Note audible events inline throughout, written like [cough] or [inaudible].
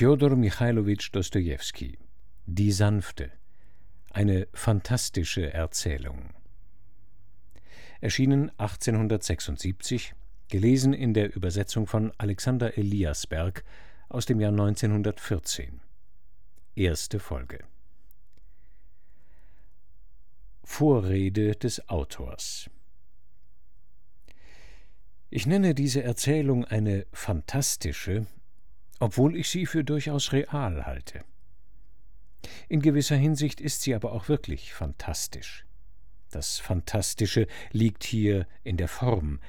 Fjodor Michailowitsch Dostojewski Die Sanfte eine fantastische Erzählung. Erschienen 1876 gelesen in der Übersetzung von Alexander Eliasberg aus dem Jahr 1914 erste Folge. Vorrede des Autors. Ich nenne diese Erzählung eine fantastische, obwohl ich sie für durchaus real halte. In gewisser Hinsicht ist sie aber auch wirklich fantastisch. Das Fantastische liegt hier in der Form,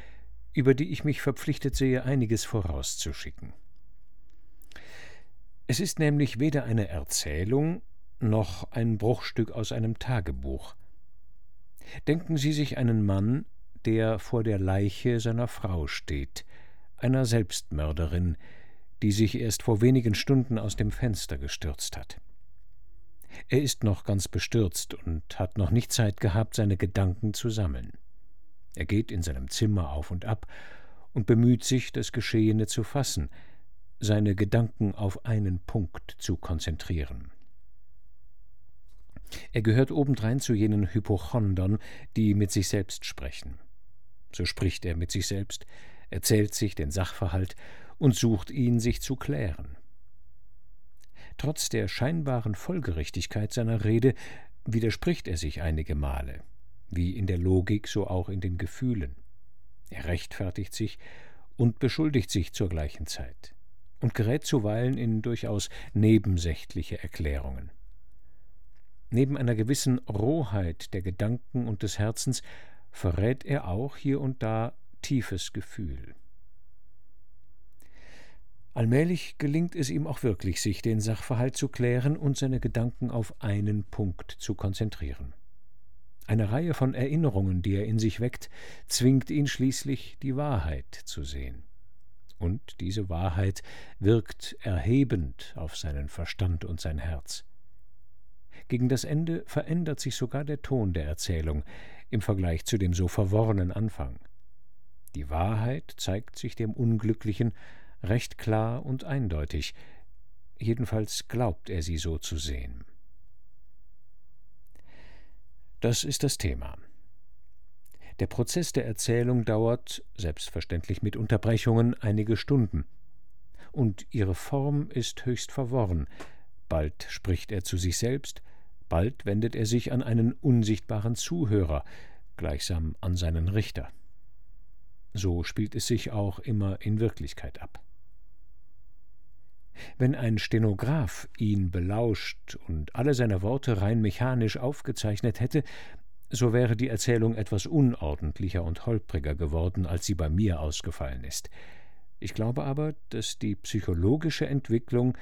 über die ich mich verpflichtet sehe, einiges vorauszuschicken. Es ist nämlich weder eine Erzählung noch ein Bruchstück aus einem Tagebuch. Denken Sie sich einen Mann, der vor der Leiche seiner Frau steht, einer Selbstmörderin, die sich erst vor wenigen Stunden aus dem Fenster gestürzt hat. Er ist noch ganz bestürzt und hat noch nicht Zeit gehabt, seine Gedanken zu sammeln. Er geht in seinem Zimmer auf und ab und bemüht sich, das Geschehene zu fassen, seine Gedanken auf einen Punkt zu konzentrieren. Er gehört obendrein zu jenen Hypochondern, die mit sich selbst sprechen. So spricht er mit sich selbst, erzählt sich den Sachverhalt und sucht ihn sich zu klären. Trotz der scheinbaren Folgerichtigkeit seiner Rede widerspricht er sich einige Male, wie in der Logik, so auch in den Gefühlen. Er rechtfertigt sich und beschuldigt sich zur gleichen Zeit und gerät zuweilen in durchaus nebensächliche Erklärungen. Neben einer gewissen Rohheit der Gedanken und des Herzens verrät er auch hier und da tiefes Gefühl. Allmählich gelingt es ihm auch wirklich, sich den Sachverhalt zu klären und seine Gedanken auf einen Punkt zu konzentrieren. Eine Reihe von Erinnerungen, die er in sich weckt, zwingt ihn schließlich, die Wahrheit zu sehen. Und diese Wahrheit wirkt erhebend auf seinen Verstand und sein Herz. Gegen das Ende verändert sich sogar der Ton der Erzählung im Vergleich zu dem so verworrenen Anfang. Die Wahrheit zeigt sich dem Unglücklichen recht klar und eindeutig, jedenfalls glaubt er sie so zu sehen. Das ist das Thema. Der Prozess der Erzählung dauert, selbstverständlich mit Unterbrechungen, einige Stunden, und ihre Form ist höchst verworren. Bald spricht er zu sich selbst, bald wendet er sich an einen unsichtbaren Zuhörer, gleichsam an seinen Richter. So spielt es sich auch immer in Wirklichkeit ab. Wenn ein Stenograph ihn belauscht und alle seine Worte rein mechanisch aufgezeichnet hätte, so wäre die Erzählung etwas unordentlicher und holpriger geworden, als sie bei mir ausgefallen ist. Ich glaube aber, dass die psychologische Entwicklung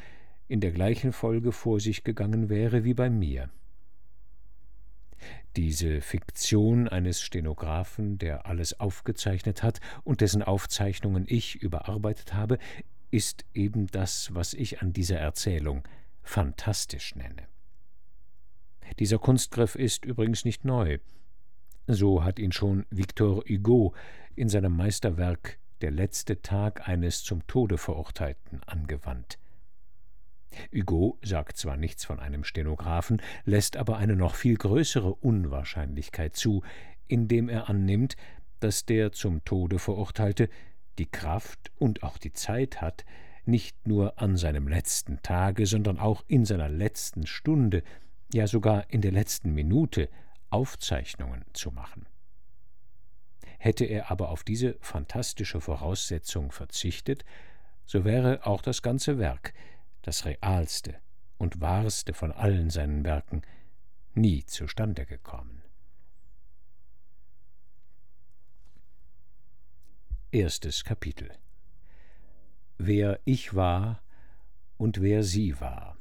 in der gleichen Folge vor sich gegangen wäre wie bei mir. Diese Fiktion eines Stenographen, der alles aufgezeichnet hat und dessen Aufzeichnungen ich überarbeitet habe, ist eben das, was ich an dieser Erzählung fantastisch nenne. Dieser Kunstgriff ist übrigens nicht neu. So hat ihn schon Victor Hugo in seinem Meisterwerk Der letzte Tag eines zum Tode Verurteilten angewandt. Hugo sagt zwar nichts von einem Stenographen, lässt aber eine noch viel größere Unwahrscheinlichkeit zu, indem er annimmt, dass der zum Tode Verurteilte die Kraft und auch die Zeit hat, nicht nur an seinem letzten Tage, sondern auch in seiner letzten Stunde, ja sogar in der letzten Minute Aufzeichnungen zu machen. Hätte er aber auf diese fantastische Voraussetzung verzichtet, so wäre auch das ganze Werk, das realste und wahrste von allen seinen Werken, nie zustande gekommen. Erstes Kapitel Wer ich war und wer sie war.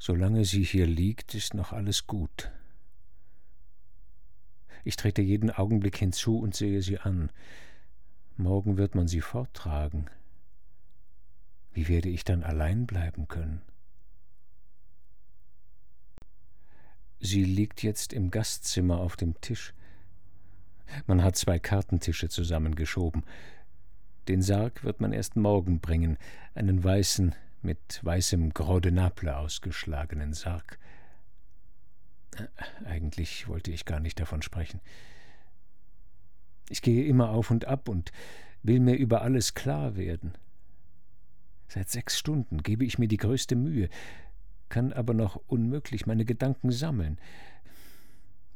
Solange sie hier liegt, ist noch alles gut. Ich trete jeden Augenblick hinzu und sehe sie an. Morgen wird man sie forttragen. Wie werde ich dann allein bleiben können? Sie liegt jetzt im Gastzimmer auf dem Tisch. Man hat zwei Kartentische zusammengeschoben. Den Sarg wird man erst morgen bringen, einen weißen, mit weißem Gros de Naples ausgeschlagenen Sarg. Äh, eigentlich wollte ich gar nicht davon sprechen. Ich gehe immer auf und ab und will mir über alles klar werden. Seit sechs Stunden gebe ich mir die größte Mühe, kann aber noch unmöglich meine Gedanken sammeln.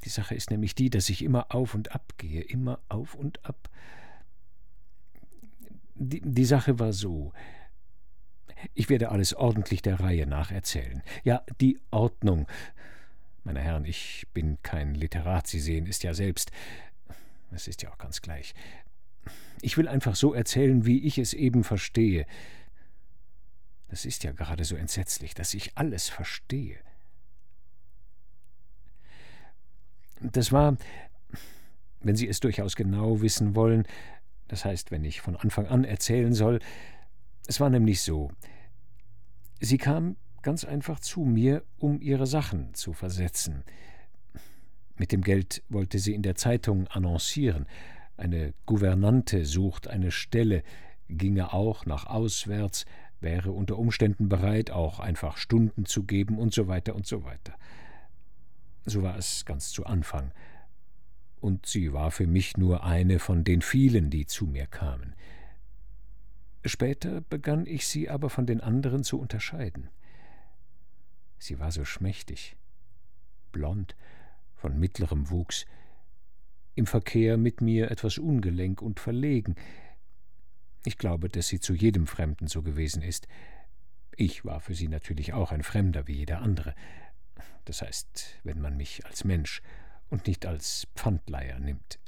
Die Sache ist nämlich die, dass ich immer auf und ab gehe, immer auf und ab. Die, die Sache war so. Ich werde alles ordentlich der Reihe nach erzählen. Ja, die Ordnung. Meine Herren, ich bin kein Literat, Sie sehen, ist ja selbst. Es ist ja auch ganz gleich. Ich will einfach so erzählen, wie ich es eben verstehe. Das ist ja gerade so entsetzlich, dass ich alles verstehe. Das war, wenn Sie es durchaus genau wissen wollen, das heißt, wenn ich von Anfang an erzählen soll, es war nämlich so. Sie kam ganz einfach zu mir, um ihre Sachen zu versetzen. Mit dem Geld wollte sie in der Zeitung annoncieren. Eine Gouvernante sucht eine Stelle, ginge auch nach auswärts, wäre unter Umständen bereit, auch einfach Stunden zu geben und so weiter und so weiter. So war es ganz zu Anfang. Und sie war für mich nur eine von den vielen, die zu mir kamen. Später begann ich sie aber von den anderen zu unterscheiden. Sie war so schmächtig, blond, von mittlerem Wuchs, im Verkehr mit mir etwas ungelenk und verlegen. Ich glaube, dass sie zu jedem Fremden so gewesen ist. Ich war für sie natürlich auch ein Fremder wie jeder andere das heißt, wenn man mich als Mensch und nicht als Pfandleiher nimmt.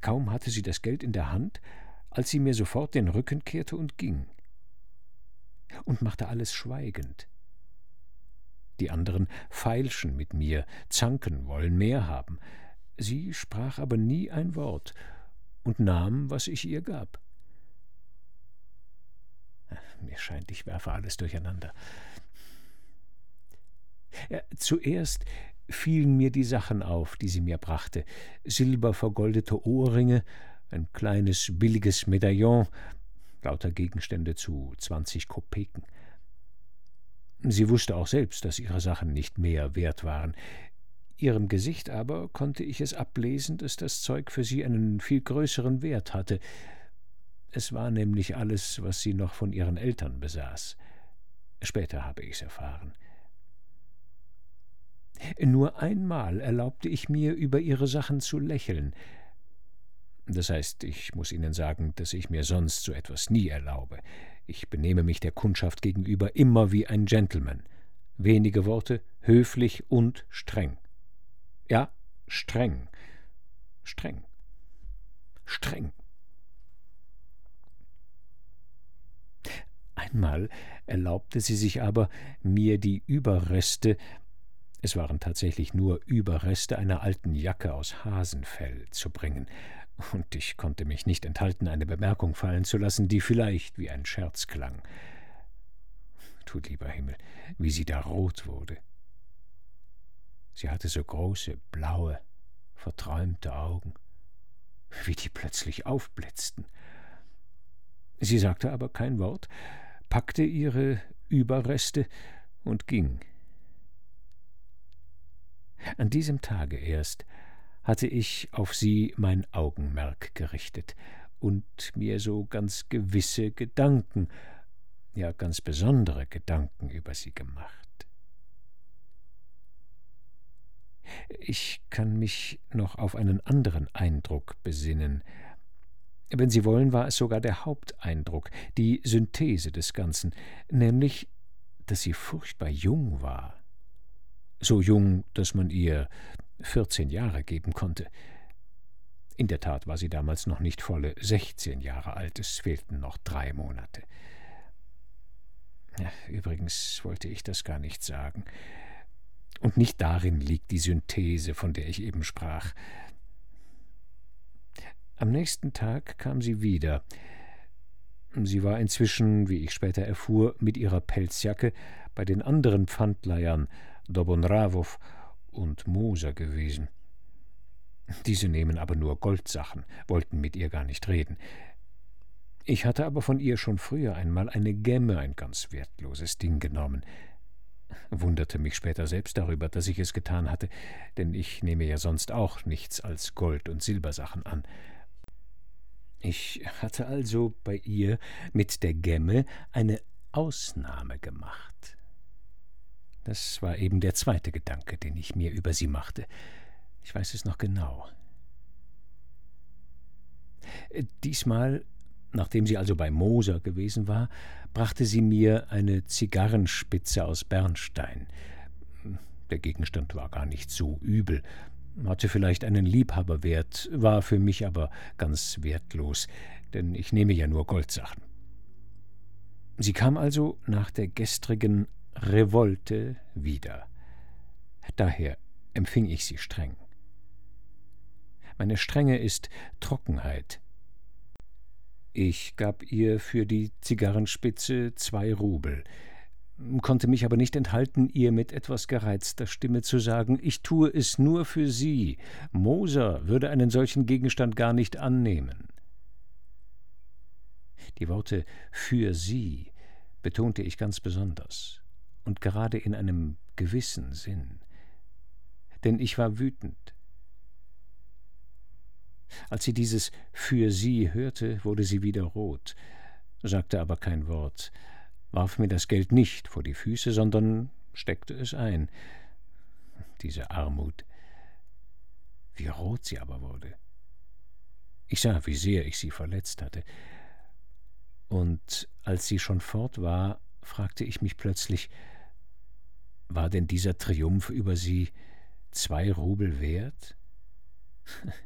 Kaum hatte sie das Geld in der Hand, als sie mir sofort den Rücken kehrte und ging. Und machte alles schweigend. Die anderen feilschen mit mir, zanken, wollen mehr haben. Sie sprach aber nie ein Wort und nahm, was ich ihr gab. Mir scheint, ich werfe alles durcheinander. Ja, zuerst fielen mir die Sachen auf, die sie mir brachte: silbervergoldete Ohrringe, ein kleines billiges Medaillon, lauter Gegenstände zu zwanzig Kopeken. Sie wusste auch selbst, dass ihre Sachen nicht mehr wert waren. Ihrem Gesicht aber konnte ich es ablesen, dass das Zeug für sie einen viel größeren Wert hatte. Es war nämlich alles, was sie noch von ihren Eltern besaß. Später habe ich's erfahren. Nur einmal erlaubte ich mir, über ihre Sachen zu lächeln. Das heißt, ich muss Ihnen sagen, dass ich mir sonst so etwas nie erlaube. Ich benehme mich der Kundschaft gegenüber immer wie ein Gentleman. Wenige Worte, höflich und streng. Ja, streng. Streng. Streng. Einmal erlaubte sie sich aber, mir die Überreste es waren tatsächlich nur Überreste einer alten Jacke aus Hasenfell zu bringen, und ich konnte mich nicht enthalten, eine Bemerkung fallen zu lassen, die vielleicht wie ein Scherz klang. Du lieber Himmel, wie sie da rot wurde. Sie hatte so große, blaue, verträumte Augen, wie die plötzlich aufblitzten. Sie sagte aber kein Wort, packte ihre Überreste und ging. An diesem Tage erst hatte ich auf sie mein Augenmerk gerichtet und mir so ganz gewisse Gedanken, ja ganz besondere Gedanken über sie gemacht. Ich kann mich noch auf einen anderen Eindruck besinnen. Wenn Sie wollen, war es sogar der Haupteindruck, die Synthese des Ganzen, nämlich, dass sie furchtbar jung war so jung, dass man ihr vierzehn Jahre geben konnte. In der Tat war sie damals noch nicht volle sechzehn Jahre alt, es fehlten noch drei Monate. Übrigens wollte ich das gar nicht sagen. Und nicht darin liegt die Synthese, von der ich eben sprach. Am nächsten Tag kam sie wieder. Sie war inzwischen, wie ich später erfuhr, mit ihrer Pelzjacke bei den anderen Pfandleihern Dobonrawow und Moser gewesen. Diese nehmen aber nur Goldsachen, wollten mit ihr gar nicht reden. Ich hatte aber von ihr schon früher einmal eine Gemme, ein ganz wertloses Ding genommen, wunderte mich später selbst darüber, dass ich es getan hatte, denn ich nehme ja sonst auch nichts als Gold- und Silbersachen an. Ich hatte also bei ihr mit der Gemme eine Ausnahme gemacht. Das war eben der zweite Gedanke, den ich mir über sie machte. Ich weiß es noch genau. Diesmal, nachdem sie also bei Moser gewesen war, brachte sie mir eine Zigarrenspitze aus Bernstein. Der Gegenstand war gar nicht so übel, hatte vielleicht einen Liebhaberwert, war für mich aber ganz wertlos, denn ich nehme ja nur Goldsachen. Sie kam also nach der gestrigen Revolte wieder. Daher empfing ich sie streng. Meine Strenge ist Trockenheit. Ich gab ihr für die Zigarrenspitze zwei Rubel, konnte mich aber nicht enthalten, ihr mit etwas gereizter Stimme zu sagen, ich tue es nur für Sie. Moser würde einen solchen Gegenstand gar nicht annehmen. Die Worte für Sie betonte ich ganz besonders und gerade in einem gewissen Sinn, denn ich war wütend. Als sie dieses für sie hörte, wurde sie wieder rot, sagte aber kein Wort, warf mir das Geld nicht vor die Füße, sondern steckte es ein. Diese Armut. Wie rot sie aber wurde. Ich sah, wie sehr ich sie verletzt hatte. Und als sie schon fort war, fragte ich mich plötzlich, war denn dieser Triumph über sie zwei Rubel wert? [laughs]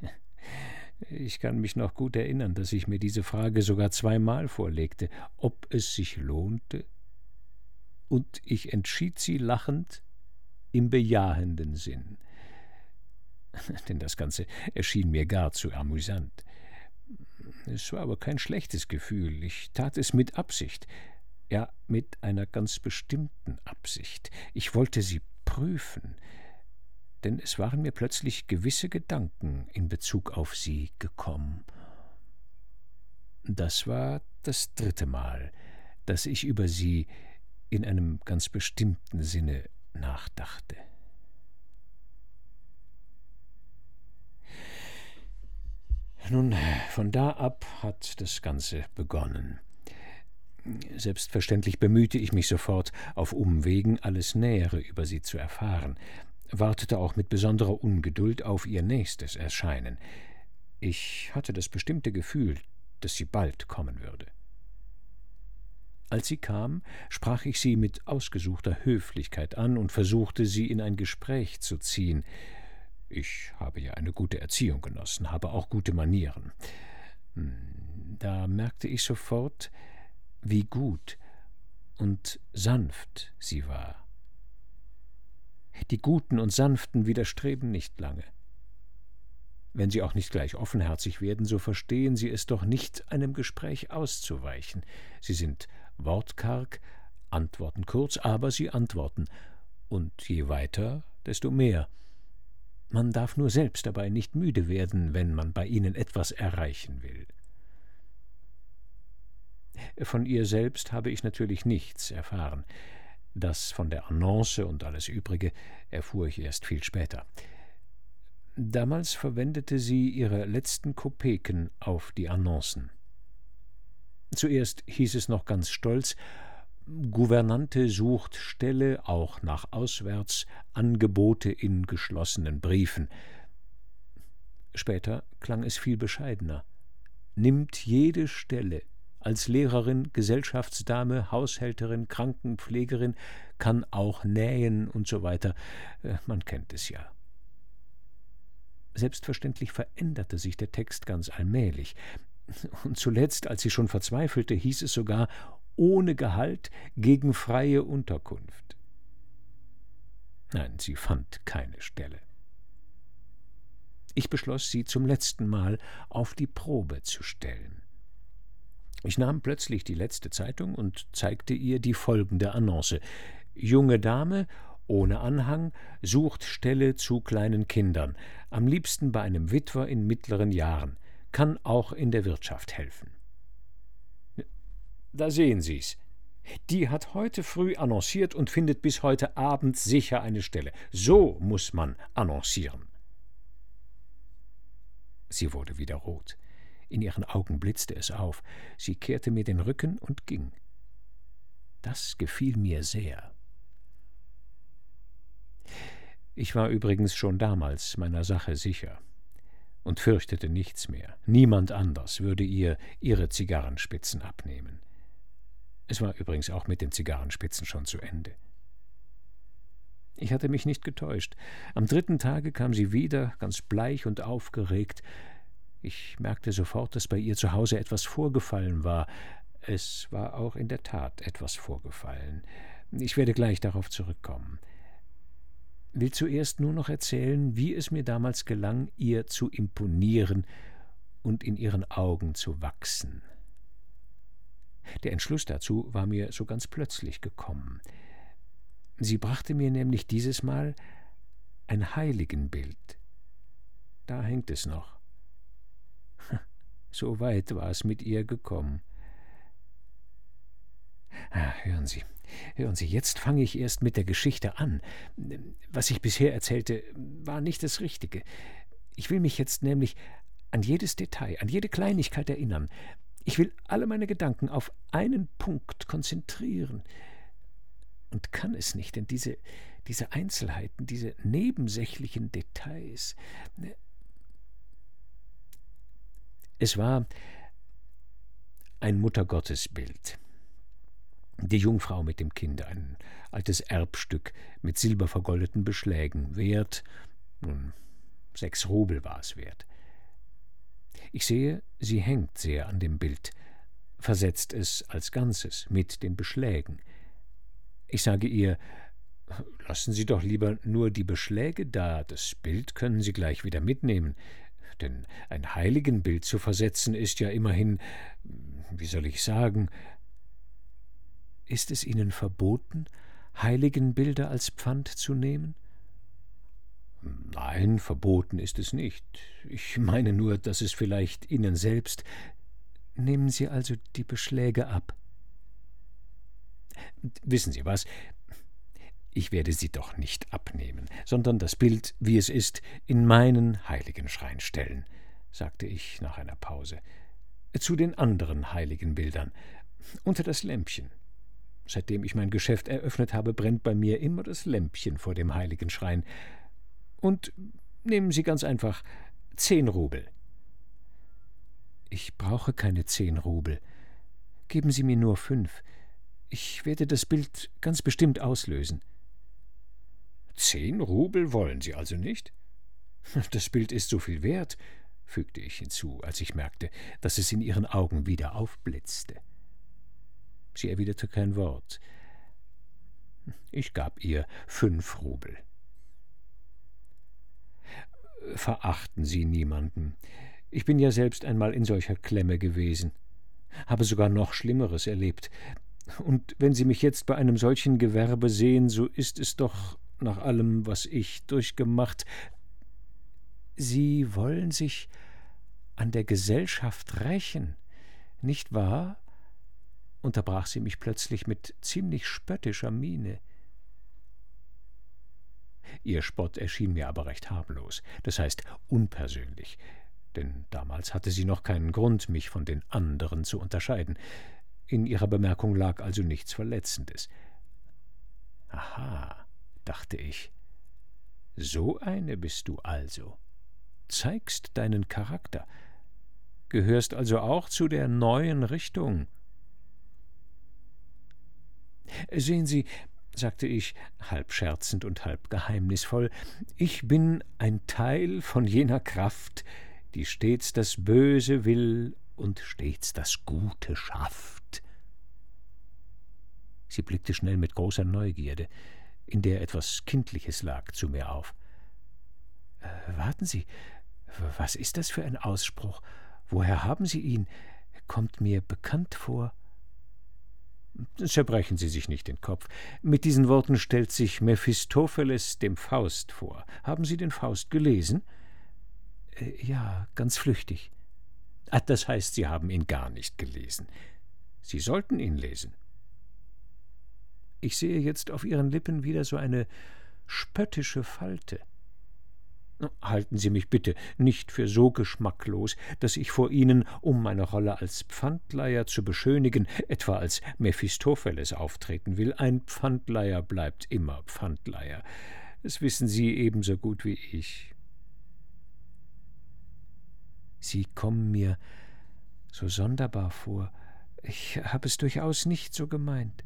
Ich kann mich noch gut erinnern, dass ich mir diese Frage sogar zweimal vorlegte, ob es sich lohnte, und ich entschied sie lachend im bejahenden Sinn. [laughs] Denn das Ganze erschien mir gar zu amüsant. Es war aber kein schlechtes Gefühl, ich tat es mit Absicht, ja mit einer ganz bestimmten Absicht. Ich wollte sie prüfen, denn es waren mir plötzlich gewisse Gedanken in Bezug auf sie gekommen. Das war das dritte Mal, dass ich über sie in einem ganz bestimmten Sinne nachdachte. Nun, von da ab hat das Ganze begonnen. Selbstverständlich bemühte ich mich sofort, auf Umwegen alles Nähere über sie zu erfahren, wartete auch mit besonderer Ungeduld auf ihr nächstes Erscheinen. Ich hatte das bestimmte Gefühl, dass sie bald kommen würde. Als sie kam, sprach ich sie mit ausgesuchter Höflichkeit an und versuchte, sie in ein Gespräch zu ziehen. Ich habe ja eine gute Erziehung genossen, habe auch gute Manieren. Hm, da merkte ich sofort, wie gut und sanft sie war. Die Guten und Sanften widerstreben nicht lange. Wenn sie auch nicht gleich offenherzig werden, so verstehen sie es doch nicht, einem Gespräch auszuweichen. Sie sind wortkarg, antworten kurz, aber sie antworten, und je weiter, desto mehr. Man darf nur selbst dabei nicht müde werden, wenn man bei ihnen etwas erreichen will. Von ihr selbst habe ich natürlich nichts erfahren. Das von der Annonce und alles Übrige erfuhr ich erst viel später. Damals verwendete sie ihre letzten Kopeken auf die Annoncen. Zuerst hieß es noch ganz stolz, Gouvernante sucht Stelle auch nach auswärts, Angebote in geschlossenen Briefen. Später klang es viel bescheidener. Nimmt jede Stelle, als Lehrerin, Gesellschaftsdame, Haushälterin, Krankenpflegerin, kann auch nähen und so weiter. Äh, man kennt es ja. Selbstverständlich veränderte sich der Text ganz allmählich. Und zuletzt, als sie schon verzweifelte, hieß es sogar ohne Gehalt gegen freie Unterkunft. Nein, sie fand keine Stelle. Ich beschloss, sie zum letzten Mal auf die Probe zu stellen. Ich nahm plötzlich die letzte Zeitung und zeigte ihr die folgende Annonce Junge Dame ohne Anhang, sucht Stelle zu kleinen Kindern, am liebsten bei einem Witwer in mittleren Jahren, kann auch in der Wirtschaft helfen. Da sehen Sie's. Die hat heute früh annonciert und findet bis heute Abend sicher eine Stelle. So muss man annoncieren. Sie wurde wieder rot. In ihren Augen blitzte es auf. Sie kehrte mir den Rücken und ging. Das gefiel mir sehr. Ich war übrigens schon damals meiner Sache sicher und fürchtete nichts mehr. Niemand anders würde ihr ihre Zigarrenspitzen abnehmen. Es war übrigens auch mit den Zigarrenspitzen schon zu Ende. Ich hatte mich nicht getäuscht. Am dritten Tage kam sie wieder, ganz bleich und aufgeregt. Ich merkte sofort, dass bei ihr zu Hause etwas vorgefallen war. Es war auch in der Tat etwas vorgefallen. Ich werde gleich darauf zurückkommen. Will zuerst nur noch erzählen, wie es mir damals gelang, ihr zu imponieren und in ihren Augen zu wachsen. Der Entschluss dazu war mir so ganz plötzlich gekommen. Sie brachte mir nämlich dieses Mal ein Heiligenbild. Da hängt es noch. So weit war es mit ihr gekommen. Ah, hören Sie, hören Sie, jetzt fange ich erst mit der Geschichte an. Was ich bisher erzählte, war nicht das Richtige. Ich will mich jetzt nämlich an jedes Detail, an jede Kleinigkeit erinnern. Ich will alle meine Gedanken auf einen Punkt konzentrieren und kann es nicht, denn diese, diese Einzelheiten, diese nebensächlichen Details. Es war ein Muttergottesbild. Die Jungfrau mit dem Kind, ein altes Erbstück mit silbervergoldeten Beschlägen, wert, nun, sechs Rubel war es wert. Ich sehe, sie hängt sehr an dem Bild, versetzt es als Ganzes mit den Beschlägen. Ich sage ihr, lassen Sie doch lieber nur die Beschläge da, das Bild können Sie gleich wieder mitnehmen, denn ein Heiligenbild zu versetzen ist ja immerhin, wie soll ich sagen, ist es Ihnen verboten, Heiligenbilder als Pfand zu nehmen? Nein, verboten ist es nicht. Ich meine nur, dass es vielleicht Ihnen selbst. Nehmen Sie also die Beschläge ab. Wissen Sie was? Ich werde sie doch nicht abnehmen, sondern das Bild, wie es ist, in meinen Heiligenschrein stellen, sagte ich nach einer Pause. Zu den anderen heiligen Bildern, unter das Lämpchen. Seitdem ich mein Geschäft eröffnet habe, brennt bei mir immer das Lämpchen vor dem Heiligenschrein. Und nehmen Sie ganz einfach zehn Rubel. Ich brauche keine zehn Rubel. Geben Sie mir nur fünf. Ich werde das Bild ganz bestimmt auslösen. Zehn Rubel wollen Sie also nicht? [laughs] Das Bild ist so viel wert, fügte ich hinzu, als ich merkte, dass es in ihren Augen wieder aufblitzte. Sie erwiderte kein Wort. Ich gab ihr fünf Rubel verachten Sie niemanden. Ich bin ja selbst einmal in solcher Klemme gewesen, habe sogar noch Schlimmeres erlebt. Und wenn Sie mich jetzt bei einem solchen Gewerbe sehen, so ist es doch nach allem, was ich durchgemacht. Sie wollen sich an der Gesellschaft rächen, nicht wahr? unterbrach sie mich plötzlich mit ziemlich spöttischer Miene. Ihr Spott erschien mir aber recht harmlos, das heißt unpersönlich, denn damals hatte sie noch keinen Grund, mich von den anderen zu unterscheiden. In ihrer Bemerkung lag also nichts Verletzendes. Aha, dachte ich, so eine bist du also. Zeigst deinen Charakter, gehörst also auch zu der neuen Richtung. Sehen Sie, sagte ich, halb scherzend und halb geheimnisvoll, ich bin ein Teil von jener Kraft, die stets das Böse will und stets das Gute schafft. Sie blickte schnell mit großer Neugierde, in der etwas Kindliches lag, zu mir auf. Äh, warten Sie, was ist das für ein Ausspruch? Woher haben Sie ihn? Kommt mir bekannt vor. Zerbrechen Sie sich nicht den Kopf. Mit diesen Worten stellt sich Mephistopheles dem Faust vor. Haben Sie den Faust gelesen? Äh, ja, ganz flüchtig. Ah, das heißt, Sie haben ihn gar nicht gelesen. Sie sollten ihn lesen. Ich sehe jetzt auf Ihren Lippen wieder so eine spöttische Falte. Halten Sie mich bitte nicht für so geschmacklos, dass ich vor Ihnen, um meine Rolle als Pfandleiher zu beschönigen, etwa als Mephistopheles auftreten will. Ein Pfandleiher bleibt immer Pfandleiher. Das wissen Sie ebenso gut wie ich. Sie kommen mir so sonderbar vor. Ich habe es durchaus nicht so gemeint.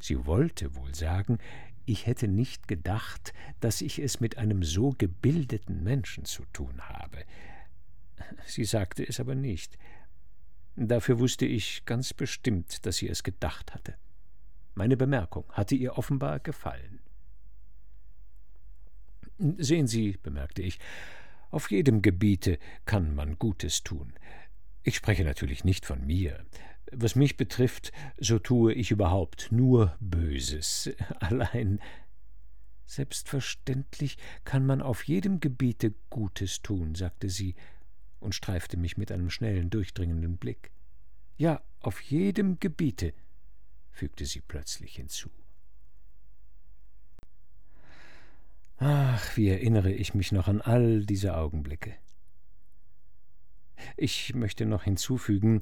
Sie wollte wohl sagen, ich hätte nicht gedacht, dass ich es mit einem so gebildeten Menschen zu tun habe. Sie sagte es aber nicht. Dafür wusste ich ganz bestimmt, dass sie es gedacht hatte. Meine Bemerkung hatte ihr offenbar gefallen. Sehen Sie, bemerkte ich, auf jedem Gebiete kann man Gutes tun. Ich spreche natürlich nicht von mir. Was mich betrifft, so tue ich überhaupt nur Böses. [laughs] Allein Selbstverständlich kann man auf jedem Gebiete Gutes tun, sagte sie und streifte mich mit einem schnellen, durchdringenden Blick. Ja, auf jedem Gebiete, fügte sie plötzlich hinzu. Ach, wie erinnere ich mich noch an all diese Augenblicke. Ich möchte noch hinzufügen,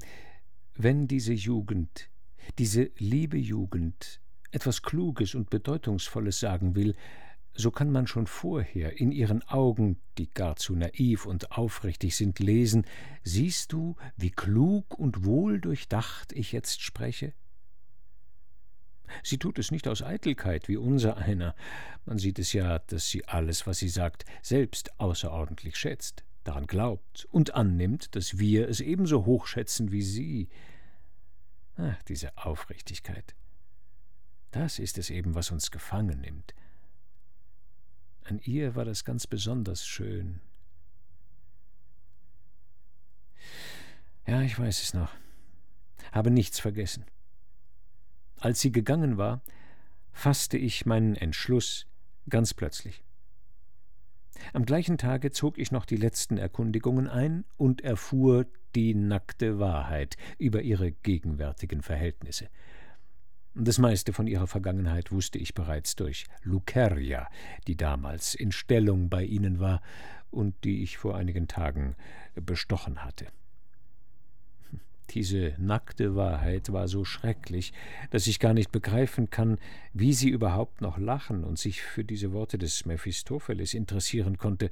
wenn diese Jugend, diese liebe Jugend, etwas Kluges und Bedeutungsvolles sagen will, so kann man schon vorher in ihren Augen, die gar zu naiv und aufrichtig sind, lesen Siehst du, wie klug und wohl durchdacht ich jetzt spreche? Sie tut es nicht aus Eitelkeit wie unser einer. Man sieht es ja, dass sie alles, was sie sagt, selbst außerordentlich schätzt, daran glaubt und annimmt, dass wir es ebenso hoch schätzen wie sie. Ach, diese Aufrichtigkeit. Das ist es eben, was uns gefangen nimmt. An ihr war das ganz besonders schön. Ja, ich weiß es noch. Habe nichts vergessen. Als sie gegangen war, fasste ich meinen Entschluss ganz plötzlich. Am gleichen Tage zog ich noch die letzten Erkundigungen ein und erfuhr die nackte Wahrheit über ihre gegenwärtigen Verhältnisse. Das meiste von ihrer Vergangenheit wusste ich bereits durch Luceria, die damals in Stellung bei ihnen war und die ich vor einigen Tagen bestochen hatte. Diese nackte Wahrheit war so schrecklich, dass ich gar nicht begreifen kann, wie sie überhaupt noch lachen und sich für diese Worte des Mephistopheles interessieren konnte,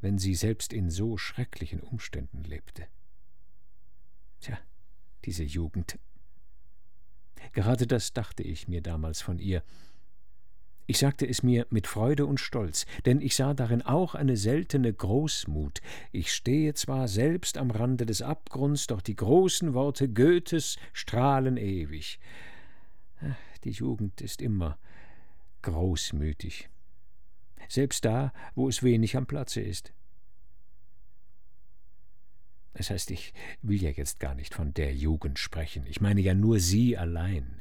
wenn sie selbst in so schrecklichen Umständen lebte. Tja, diese Jugend. Gerade das dachte ich mir damals von ihr. Ich sagte es mir mit Freude und Stolz, denn ich sah darin auch eine seltene Großmut. Ich stehe zwar selbst am Rande des Abgrunds, doch die großen Worte Goethes strahlen ewig. Die Jugend ist immer großmütig, selbst da, wo es wenig am Platze ist. Das heißt, ich will ja jetzt gar nicht von der Jugend sprechen, ich meine ja nur sie allein.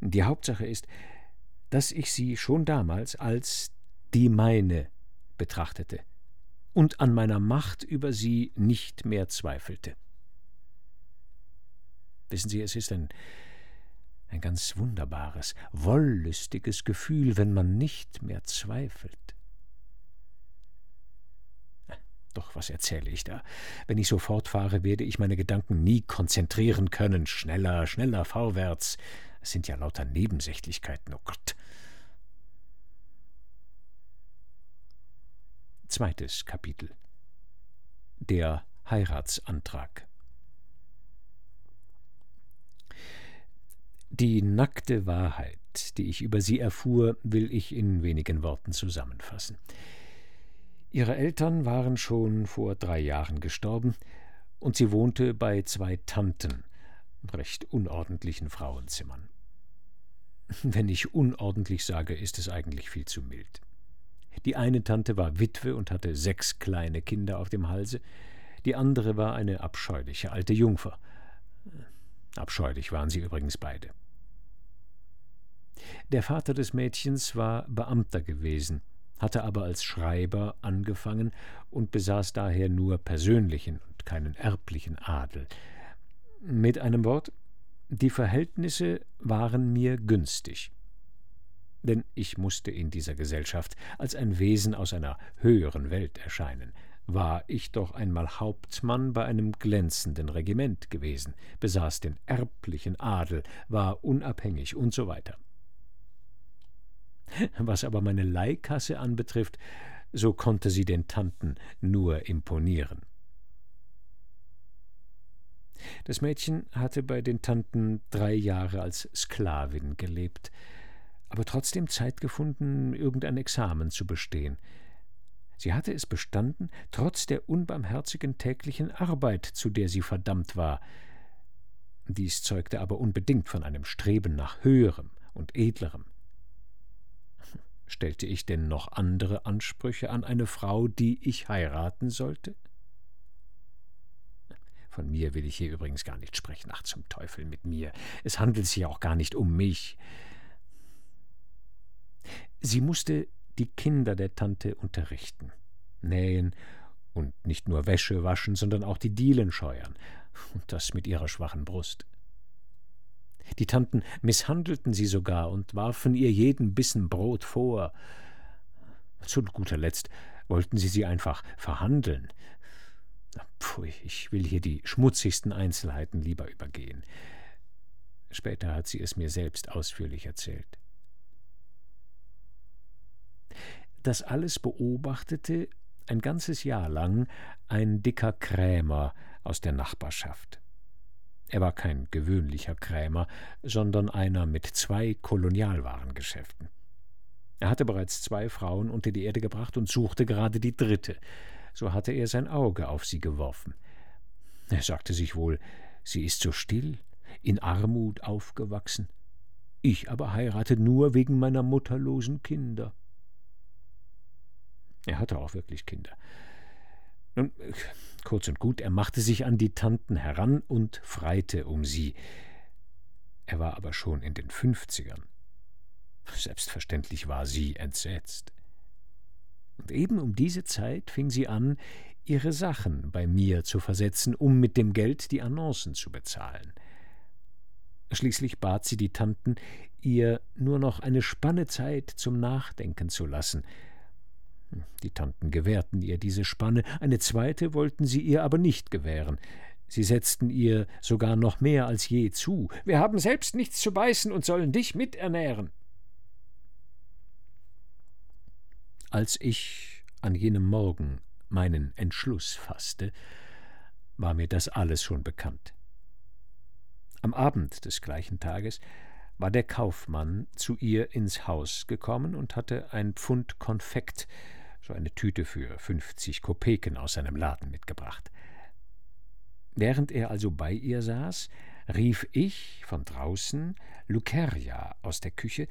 Die Hauptsache ist, dass ich sie schon damals als die meine betrachtete und an meiner Macht über sie nicht mehr zweifelte. Wissen Sie, es ist ein, ein ganz wunderbares, wollüstiges Gefühl, wenn man nicht mehr zweifelt. Doch was erzähle ich da? Wenn ich so fortfahre, werde ich meine Gedanken nie konzentrieren können. Schneller, schneller, vorwärts. Es sind ja lauter Nebensächlichkeiten, oh Gott. Zweites Kapitel Der Heiratsantrag Die nackte Wahrheit, die ich über sie erfuhr, will ich in wenigen Worten zusammenfassen. Ihre Eltern waren schon vor drei Jahren gestorben, und sie wohnte bei zwei Tanten, recht unordentlichen Frauenzimmern. Wenn ich unordentlich sage, ist es eigentlich viel zu mild. Die eine Tante war Witwe und hatte sechs kleine Kinder auf dem Halse, die andere war eine abscheuliche alte Jungfer. Abscheulich waren sie übrigens beide. Der Vater des Mädchens war Beamter gewesen, hatte aber als Schreiber angefangen und besaß daher nur persönlichen und keinen erblichen Adel. Mit einem Wort, die Verhältnisse waren mir günstig. Denn ich musste in dieser Gesellschaft als ein Wesen aus einer höheren Welt erscheinen, war ich doch einmal Hauptmann bei einem glänzenden Regiment gewesen, besaß den erblichen Adel, war unabhängig und so weiter. Was aber meine Leihkasse anbetrifft, so konnte sie den Tanten nur imponieren. Das Mädchen hatte bei den Tanten drei Jahre als Sklavin gelebt, aber trotzdem Zeit gefunden, irgendein Examen zu bestehen. Sie hatte es bestanden, trotz der unbarmherzigen täglichen Arbeit, zu der sie verdammt war. Dies zeugte aber unbedingt von einem Streben nach Höherem und Edlerem. Stellte ich denn noch andere Ansprüche an eine Frau, die ich heiraten sollte? Von mir will ich hier übrigens gar nicht sprechen. Ach, zum Teufel mit mir. Es handelt sich auch gar nicht um mich. Sie musste die Kinder der Tante unterrichten, nähen und nicht nur Wäsche waschen, sondern auch die Dielen scheuern, und das mit ihrer schwachen Brust. Die Tanten misshandelten sie sogar und warfen ihr jeden Bissen Brot vor. Zu guter Letzt wollten sie sie einfach verhandeln. Pfui, ich will hier die schmutzigsten Einzelheiten lieber übergehen. Später hat sie es mir selbst ausführlich erzählt. Das alles beobachtete ein ganzes Jahr lang ein dicker Krämer aus der Nachbarschaft. Er war kein gewöhnlicher Krämer, sondern einer mit zwei Kolonialwarengeschäften. Er hatte bereits zwei Frauen unter die Erde gebracht und suchte gerade die dritte. So hatte er sein Auge auf sie geworfen. Er sagte sich wohl, sie ist so still, in Armut aufgewachsen. Ich aber heirate nur wegen meiner mutterlosen Kinder. Er hatte auch wirklich Kinder. Nun, kurz und gut, er machte sich an die Tanten heran und freite um sie. Er war aber schon in den Fünfzigern. Selbstverständlich war sie entsetzt. Und eben um diese Zeit fing sie an, ihre Sachen bei mir zu versetzen, um mit dem Geld die Annoncen zu bezahlen. Schließlich bat sie die Tanten, ihr nur noch eine Spanne Zeit zum Nachdenken zu lassen, die Tanten gewährten ihr diese Spanne, eine zweite wollten sie ihr aber nicht gewähren. Sie setzten ihr sogar noch mehr als je zu. Wir haben selbst nichts zu beißen und sollen dich miternähren. Als ich an jenem Morgen meinen Entschluss fasste, war mir das alles schon bekannt. Am Abend des gleichen Tages war der Kaufmann zu ihr ins Haus gekommen und hatte ein Pfund Konfekt so eine Tüte für fünfzig Kopeken aus seinem Laden mitgebracht. Während er also bei ihr saß, rief ich von draußen Lucerja aus der Küche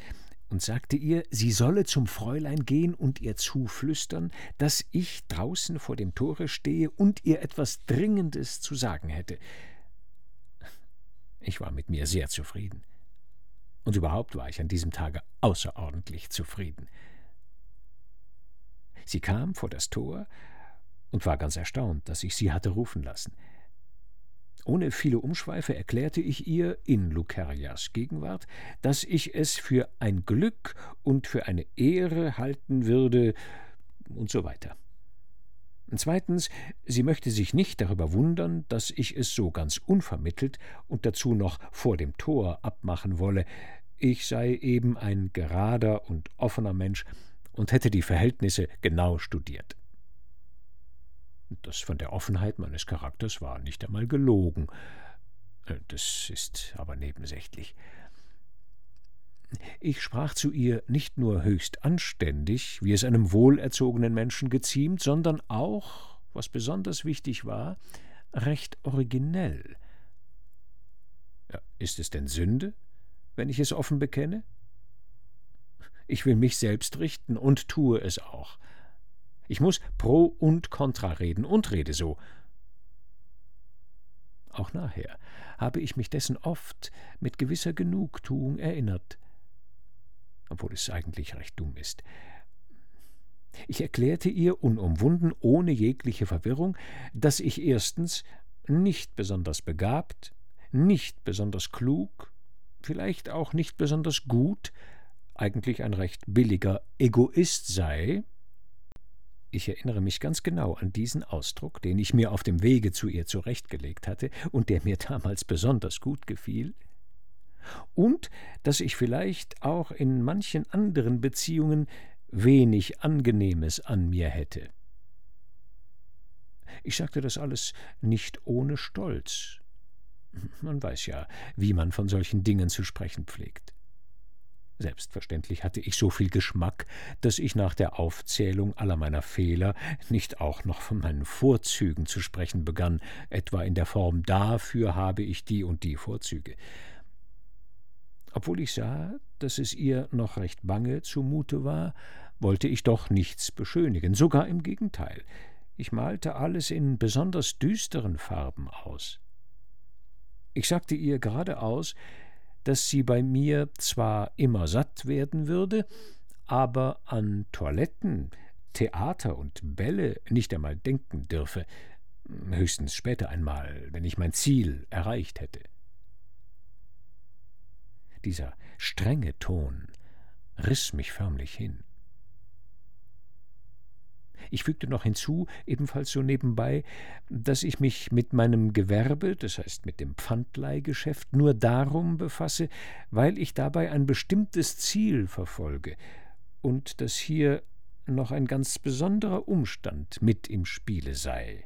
und sagte ihr, sie solle zum Fräulein gehen und ihr zuflüstern, dass ich draußen vor dem Tore stehe und ihr etwas Dringendes zu sagen hätte. Ich war mit mir sehr zufrieden. Und überhaupt war ich an diesem Tage außerordentlich zufrieden. Sie kam vor das Tor und war ganz erstaunt, dass ich sie hatte rufen lassen. Ohne viele Umschweife erklärte ich ihr in Lucerias Gegenwart, dass ich es für ein Glück und für eine Ehre halten würde, und so weiter. Zweitens, sie möchte sich nicht darüber wundern, dass ich es so ganz unvermittelt und dazu noch vor dem Tor abmachen wolle. Ich sei eben ein gerader und offener Mensch und hätte die Verhältnisse genau studiert. Das von der Offenheit meines Charakters war nicht einmal gelogen. Äh, das ist aber nebensächlich. Ich sprach zu ihr nicht nur höchst anständig, wie es einem wohlerzogenen Menschen geziemt, sondern auch, was besonders wichtig war, recht originell. Ja, ist es denn Sünde, wenn ich es offen bekenne? Ich will mich selbst richten und tue es auch. Ich muss pro und contra reden und rede so. auch nachher, habe ich mich dessen oft mit gewisser Genugtuung erinnert, obwohl es eigentlich recht dumm ist. Ich erklärte ihr unumwunden, ohne jegliche Verwirrung, dass ich erstens nicht besonders begabt, nicht besonders klug, vielleicht auch nicht besonders gut, eigentlich ein recht billiger Egoist sei. Ich erinnere mich ganz genau an diesen Ausdruck, den ich mir auf dem Wege zu ihr zurechtgelegt hatte und der mir [laughs] damals besonders gut gefiel, und dass ich vielleicht auch in manchen anderen Beziehungen wenig Angenehmes an mir hätte. Ich sagte das alles nicht ohne Stolz. Man weiß ja, wie man von solchen Dingen zu sprechen pflegt. Selbstverständlich hatte ich so viel Geschmack, dass ich nach der Aufzählung aller meiner Fehler nicht auch noch von meinen Vorzügen zu sprechen begann, etwa in der Form dafür habe ich die und die Vorzüge. Obwohl ich sah, dass es ihr noch recht bange zumute war, wollte ich doch nichts beschönigen, sogar im Gegenteil. Ich malte alles in besonders düsteren Farben aus. Ich sagte ihr geradeaus, dass sie bei mir zwar immer satt werden würde, aber an Toiletten, Theater und Bälle nicht einmal denken dürfe, höchstens später einmal, wenn ich mein Ziel erreicht hätte. Dieser strenge Ton riss mich förmlich hin. Ich fügte noch hinzu, ebenfalls so nebenbei, dass ich mich mit meinem Gewerbe, das heißt mit dem Pfandleihgeschäft, nur darum befasse, weil ich dabei ein bestimmtes Ziel verfolge und dass hier noch ein ganz besonderer Umstand mit im Spiele sei.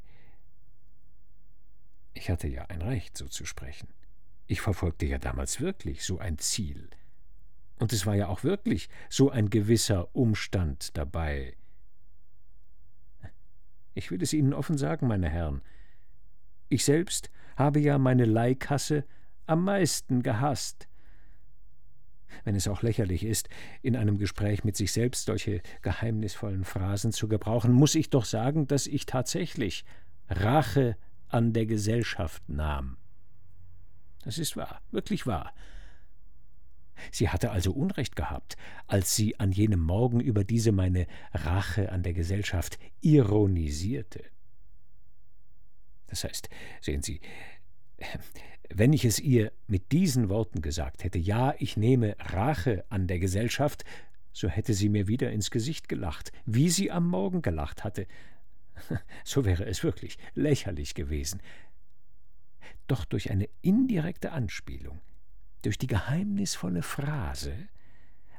Ich hatte ja ein Recht, so zu sprechen. Ich verfolgte ja damals wirklich so ein Ziel. Und es war ja auch wirklich so ein gewisser Umstand dabei, ich will es Ihnen offen sagen, meine Herren. Ich selbst habe ja meine Leihkasse am meisten gehasst. Wenn es auch lächerlich ist, in einem Gespräch mit sich selbst solche geheimnisvollen Phrasen zu gebrauchen, muss ich doch sagen, dass ich tatsächlich Rache an der Gesellschaft nahm. Das ist wahr, wirklich wahr. Sie hatte also Unrecht gehabt, als sie an jenem Morgen über diese meine Rache an der Gesellschaft ironisierte. Das heißt, sehen Sie, wenn ich es ihr mit diesen Worten gesagt hätte, ja, ich nehme Rache an der Gesellschaft, so hätte sie mir wieder ins Gesicht gelacht, wie sie am Morgen gelacht hatte. [laughs] So wäre es wirklich lächerlich gewesen. Doch durch eine indirekte Anspielung durch die geheimnisvolle Phrase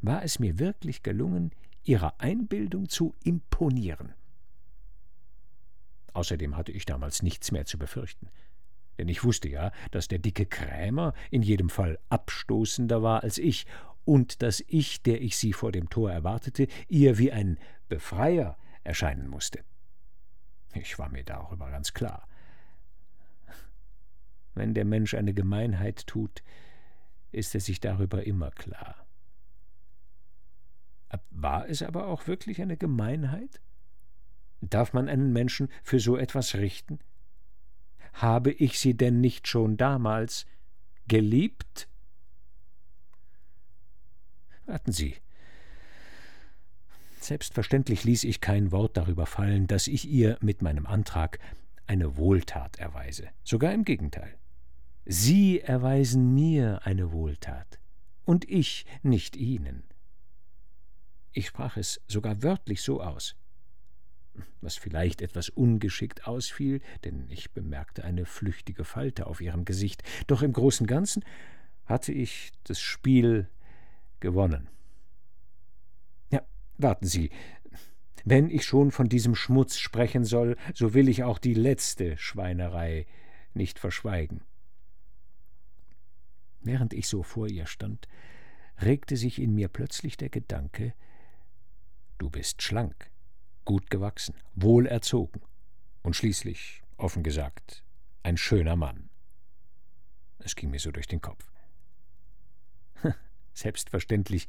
war es mir wirklich gelungen, ihrer Einbildung zu imponieren. Außerdem hatte ich damals nichts mehr zu befürchten, denn ich wusste ja, dass der dicke Krämer in jedem Fall abstoßender war als ich und dass ich, der ich sie vor dem Tor erwartete, ihr wie ein Befreier erscheinen musste. Ich war mir darüber ganz klar. Wenn der Mensch eine Gemeinheit tut, ist er sich darüber immer klar. War es aber auch wirklich eine Gemeinheit? Darf man einen Menschen für so etwas richten? Habe ich sie denn nicht schon damals geliebt? Warten Sie. Selbstverständlich ließ ich kein Wort darüber fallen, dass ich ihr mit meinem Antrag eine Wohltat erweise. Sogar im Gegenteil. Sie erweisen mir eine Wohltat, und ich nicht Ihnen. Ich sprach es sogar wörtlich so aus, was vielleicht etwas ungeschickt ausfiel, denn ich bemerkte eine flüchtige Falte auf ihrem Gesicht, doch im großen Ganzen hatte ich das Spiel gewonnen. Ja, warten Sie, wenn ich schon von diesem Schmutz sprechen soll, so will ich auch die letzte Schweinerei nicht verschweigen. Während ich so vor ihr stand, regte sich in mir plötzlich der Gedanke, du bist schlank, gut gewachsen, wohl erzogen und schließlich, offen gesagt, ein schöner Mann. Es ging mir so durch den Kopf. [laughs] Selbstverständlich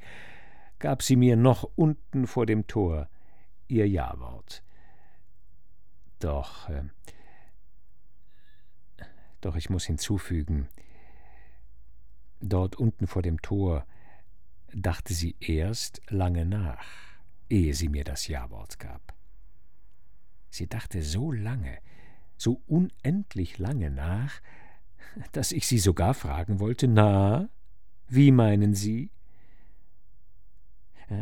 gab sie mir noch unten vor dem Tor ihr Ja-Wort. Doch äh, Doch ich muss hinzufügen, dort unten vor dem Tor dachte sie erst lange nach, ehe sie mir das Ja-Wort gab. Sie dachte so lange, so unendlich lange nach, dass ich sie sogar fragen wollte, na, wie meinen Sie?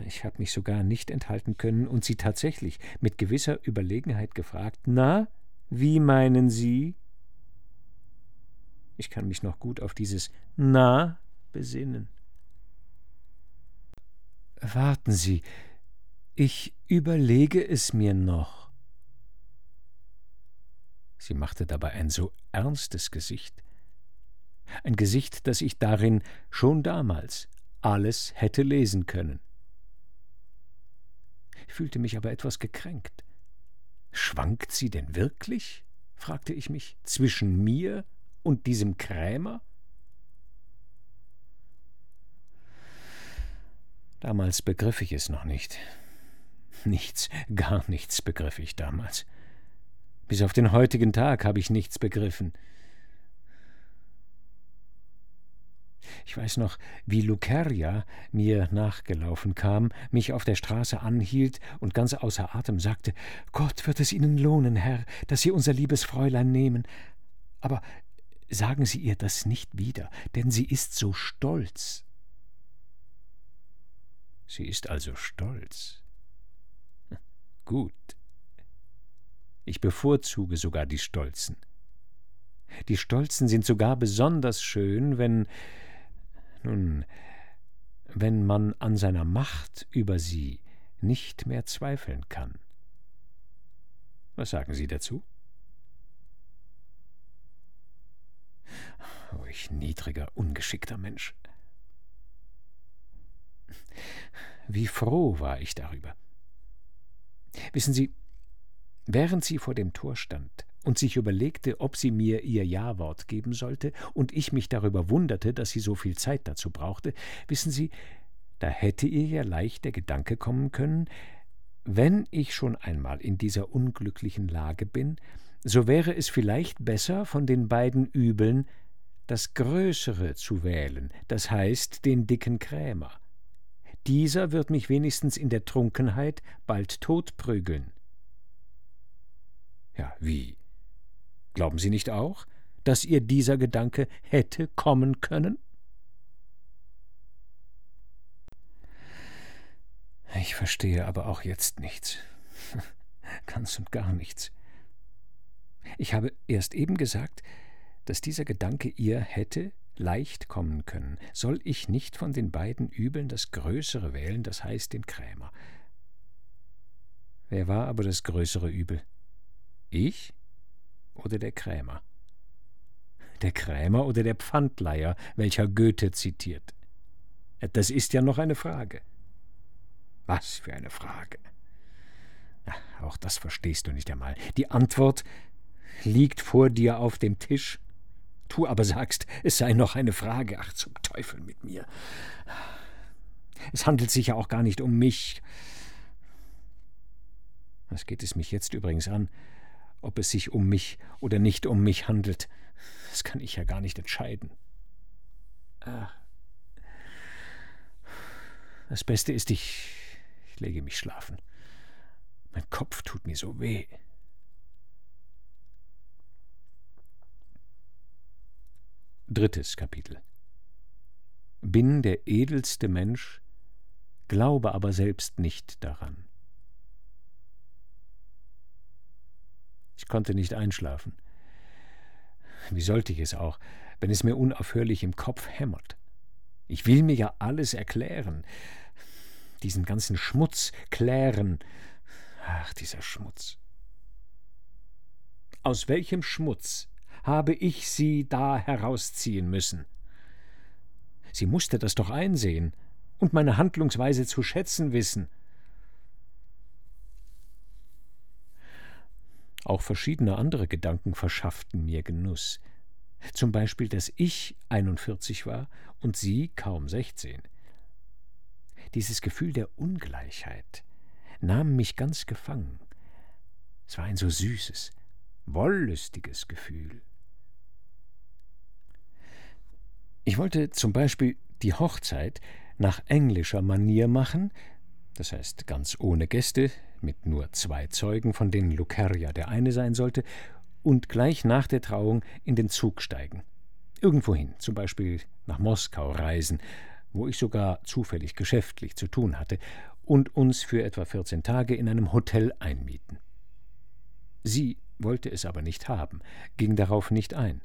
Ich habe mich sogar nicht enthalten können und sie tatsächlich mit gewisser Überlegenheit gefragt, na, wie meinen Sie? Ich kann mich noch gut auf dieses Na besinnen. Warten Sie, ich überlege es mir noch. Sie machte dabei ein so ernstes Gesicht, ein Gesicht, dass ich darin schon damals alles hätte lesen können. Ich fühlte mich aber etwas gekränkt. Schwankt sie denn wirklich? fragte ich mich, zwischen mir und diesem Krämer? Damals begriff ich es noch nicht. Nichts, gar nichts begriff ich damals. Bis auf den heutigen Tag habe ich nichts begriffen. Ich weiß noch, wie Luceria mir nachgelaufen kam, mich auf der Straße anhielt und ganz außer Atem sagte: Gott wird es Ihnen lohnen, Herr, dass Sie unser liebes Fräulein nehmen. Aber sagen Sie ihr das nicht wieder, denn sie ist so stolz. Sie ist also stolz. [laughs] Gut. Ich bevorzuge sogar die Stolzen. Die Stolzen sind sogar besonders schön, wenn nun, wenn man an seiner Macht über sie nicht mehr zweifeln kann. Was sagen Sie dazu? Oh, ich niedriger, ungeschickter Mensch. Wie froh war ich darüber. Wissen Sie, während sie vor dem Tor stand und sich überlegte, ob sie mir ihr Ja-Wort geben sollte, und ich mich darüber wunderte, dass sie so viel Zeit dazu brauchte, wissen Sie, da hätte ihr ja leicht der Gedanke kommen können, wenn ich schon einmal in dieser unglücklichen Lage bin, so wäre es vielleicht besser, von den beiden Übeln das Größere zu wählen, das heißt den dicken Krämer. Dieser wird mich wenigstens in der Trunkenheit bald totprügeln. Ja, wie? Glauben Sie nicht auch, dass ihr dieser Gedanke hätte kommen können? Ich verstehe aber auch jetzt nichts. [laughs] Ganz und gar nichts. Ich habe erst eben gesagt, dass dieser Gedanke ihr hätte leicht kommen können. Soll ich nicht von den beiden Übeln das Größere wählen, das heißt den Krämer? Wer war aber das größere Übel? Ich oder der Krämer? Der Krämer oder der Pfandleier, welcher Goethe zitiert? Das ist ja noch eine Frage. Was für eine Frage. Auch das verstehst du nicht einmal. Die Antwort liegt vor dir auf dem Tisch Du aber sagst, es sei noch eine Frage. Ach, zum Teufel mit mir. Es handelt sich ja auch gar nicht um mich. Was geht es mich jetzt übrigens an, ob es sich um mich oder nicht um mich handelt? Das kann ich ja gar nicht entscheiden. Ach. Das Beste ist, ich, ich lege mich schlafen. Mein Kopf tut mir so weh. Drittes Kapitel Bin der edelste Mensch, glaube aber selbst nicht daran. Ich konnte nicht einschlafen. Wie sollte ich es auch, wenn es mir unaufhörlich im Kopf hämmert? Ich will mir ja alles erklären, diesen ganzen Schmutz klären. Ach, dieser Schmutz. Aus welchem Schmutz habe ich sie da herausziehen müssen. Sie musste das doch einsehen und meine Handlungsweise zu schätzen wissen. Auch verschiedene andere Gedanken verschafften mir Genuss. Zum Beispiel, dass ich 41 war und sie kaum 16. Dieses Gefühl der Ungleichheit nahm mich ganz gefangen. Es war ein so süßes, wollüstiges Gefühl. Ich wollte zum Beispiel die Hochzeit nach englischer Manier machen, das heißt ganz ohne Gäste, mit nur zwei Zeugen, von denen Lucerja der eine sein sollte, und gleich nach der Trauung in den Zug steigen. Irgendwohin, zum Beispiel nach Moskau reisen, wo ich sogar zufällig geschäftlich zu tun hatte, und uns für etwa 14 Tage in einem Hotel einmieten. Sie wollte es aber nicht haben, ging darauf nicht ein.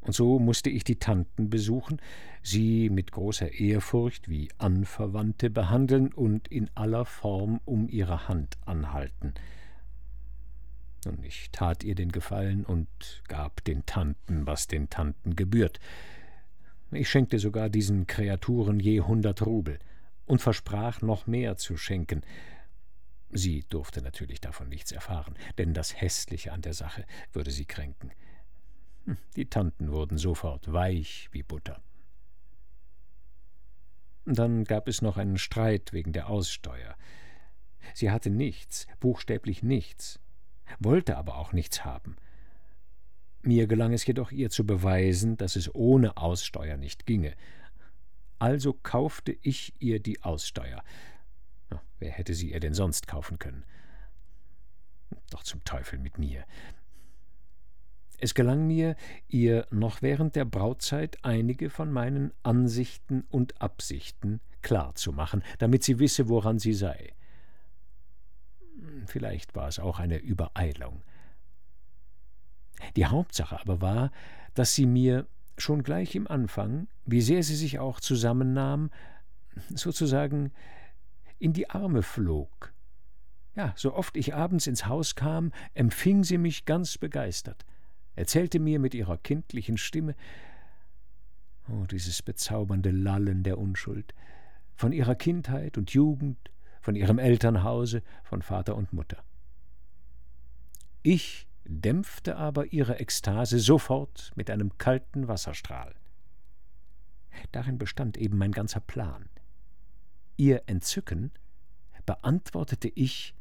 Und so musste ich die Tanten besuchen, sie mit großer Ehrfurcht wie Anverwandte behandeln und in aller Form um ihre Hand anhalten. Und ich tat ihr den Gefallen und gab den Tanten, was den Tanten gebührt. Ich schenkte sogar diesen Kreaturen je hundert Rubel und versprach noch mehr zu schenken. Sie durfte natürlich davon nichts erfahren, denn das Hässliche an der Sache würde sie kränken. Hm, die Tanten wurden sofort weich wie Butter. Dann gab es noch einen Streit wegen der Aussteuer. Sie hatte nichts, buchstäblich nichts, wollte aber auch nichts haben. Mir gelang es jedoch, ihr zu beweisen, dass es ohne Aussteuer nicht ginge. Also kaufte ich ihr die Aussteuer. wer hätte sie ihr denn sonst kaufen können? Doch zum Teufel mit mir. Es gelang mir, ihr noch während der Brautzeit einige von meinen Ansichten und Absichten klarzumachen, damit sie wisse, woran sie sei. Vielleicht war es auch eine Übereilung. Die Hauptsache aber war, dass sie mir schon gleich im Anfang, wie sehr sie sich auch zusammennahm, sozusagen in die Arme flog. Ja, so oft ich abends ins Haus kam, empfing sie mich ganz begeistert erzählte mir mit ihrer kindlichen Stimme oh, dieses bezaubernde Lallen der Unschuld, von ihrer Kindheit und Jugend, von ihrem Elternhause, von Vater und Mutter. Ich dämpfte aber ihre Ekstase sofort mit einem kalten Wasserstrahl. Darin bestand eben mein ganzer Plan. Ihr Entzücken beantwortete ich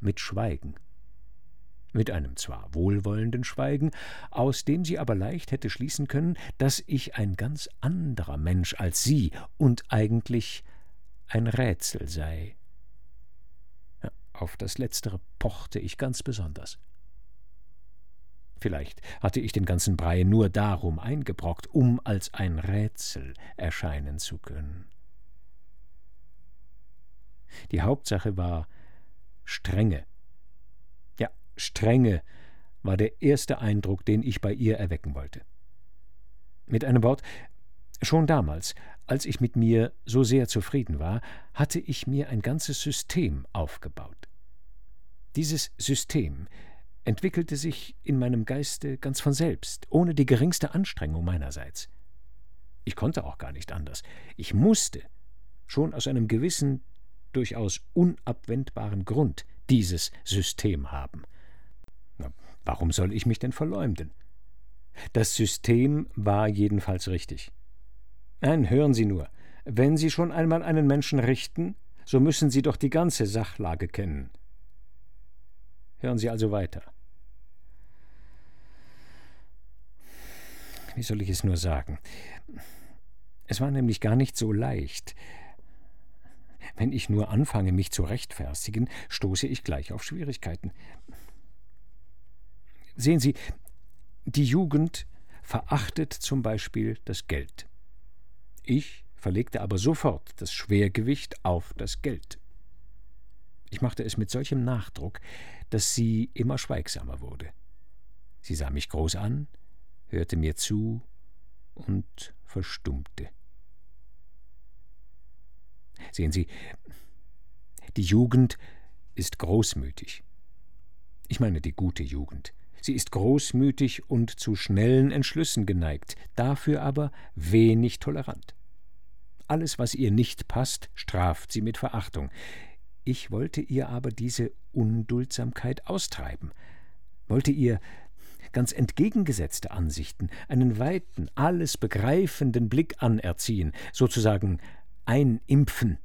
mit Schweigen mit einem zwar wohlwollenden Schweigen, aus dem sie aber leicht hätte schließen können, dass ich ein ganz anderer Mensch als sie und eigentlich ein Rätsel sei. Auf das Letztere pochte ich ganz besonders. Vielleicht hatte ich den ganzen Brei nur darum eingebrockt, um als ein Rätsel erscheinen zu können. Die Hauptsache war Strenge Strenge war der erste Eindruck, den ich bei ihr erwecken wollte. Mit einem Wort, schon damals, als ich mit mir so sehr zufrieden war, hatte ich mir ein ganzes System aufgebaut. Dieses System entwickelte sich in meinem Geiste ganz von selbst, ohne die geringste Anstrengung meinerseits. Ich konnte auch gar nicht anders. Ich musste, schon aus einem gewissen, durchaus unabwendbaren Grund, dieses System haben. Warum soll ich mich denn verleumden? Das System war jedenfalls richtig. Nein, hören Sie nur, wenn Sie schon einmal einen Menschen richten, so müssen Sie doch die ganze Sachlage kennen. Hören Sie also weiter. Wie soll ich es nur sagen? Es war nämlich gar nicht so leicht. Wenn ich nur anfange, mich zu rechtfertigen, stoße ich gleich auf Schwierigkeiten. Sehen Sie, die Jugend verachtet zum Beispiel das Geld. Ich verlegte aber sofort das Schwergewicht auf das Geld. Ich machte es mit solchem Nachdruck, dass sie immer schweigsamer wurde. Sie sah mich groß an, hörte mir zu und verstummte. Sehen Sie, die Jugend ist großmütig. Ich meine die gute Jugend. Sie ist großmütig und zu schnellen Entschlüssen geneigt, dafür aber wenig tolerant. Alles, was ihr nicht passt, straft sie mit Verachtung. Ich wollte ihr aber diese Unduldsamkeit austreiben, wollte ihr ganz entgegengesetzte Ansichten, einen weiten, alles begreifenden Blick anerziehen, sozusagen einimpfen.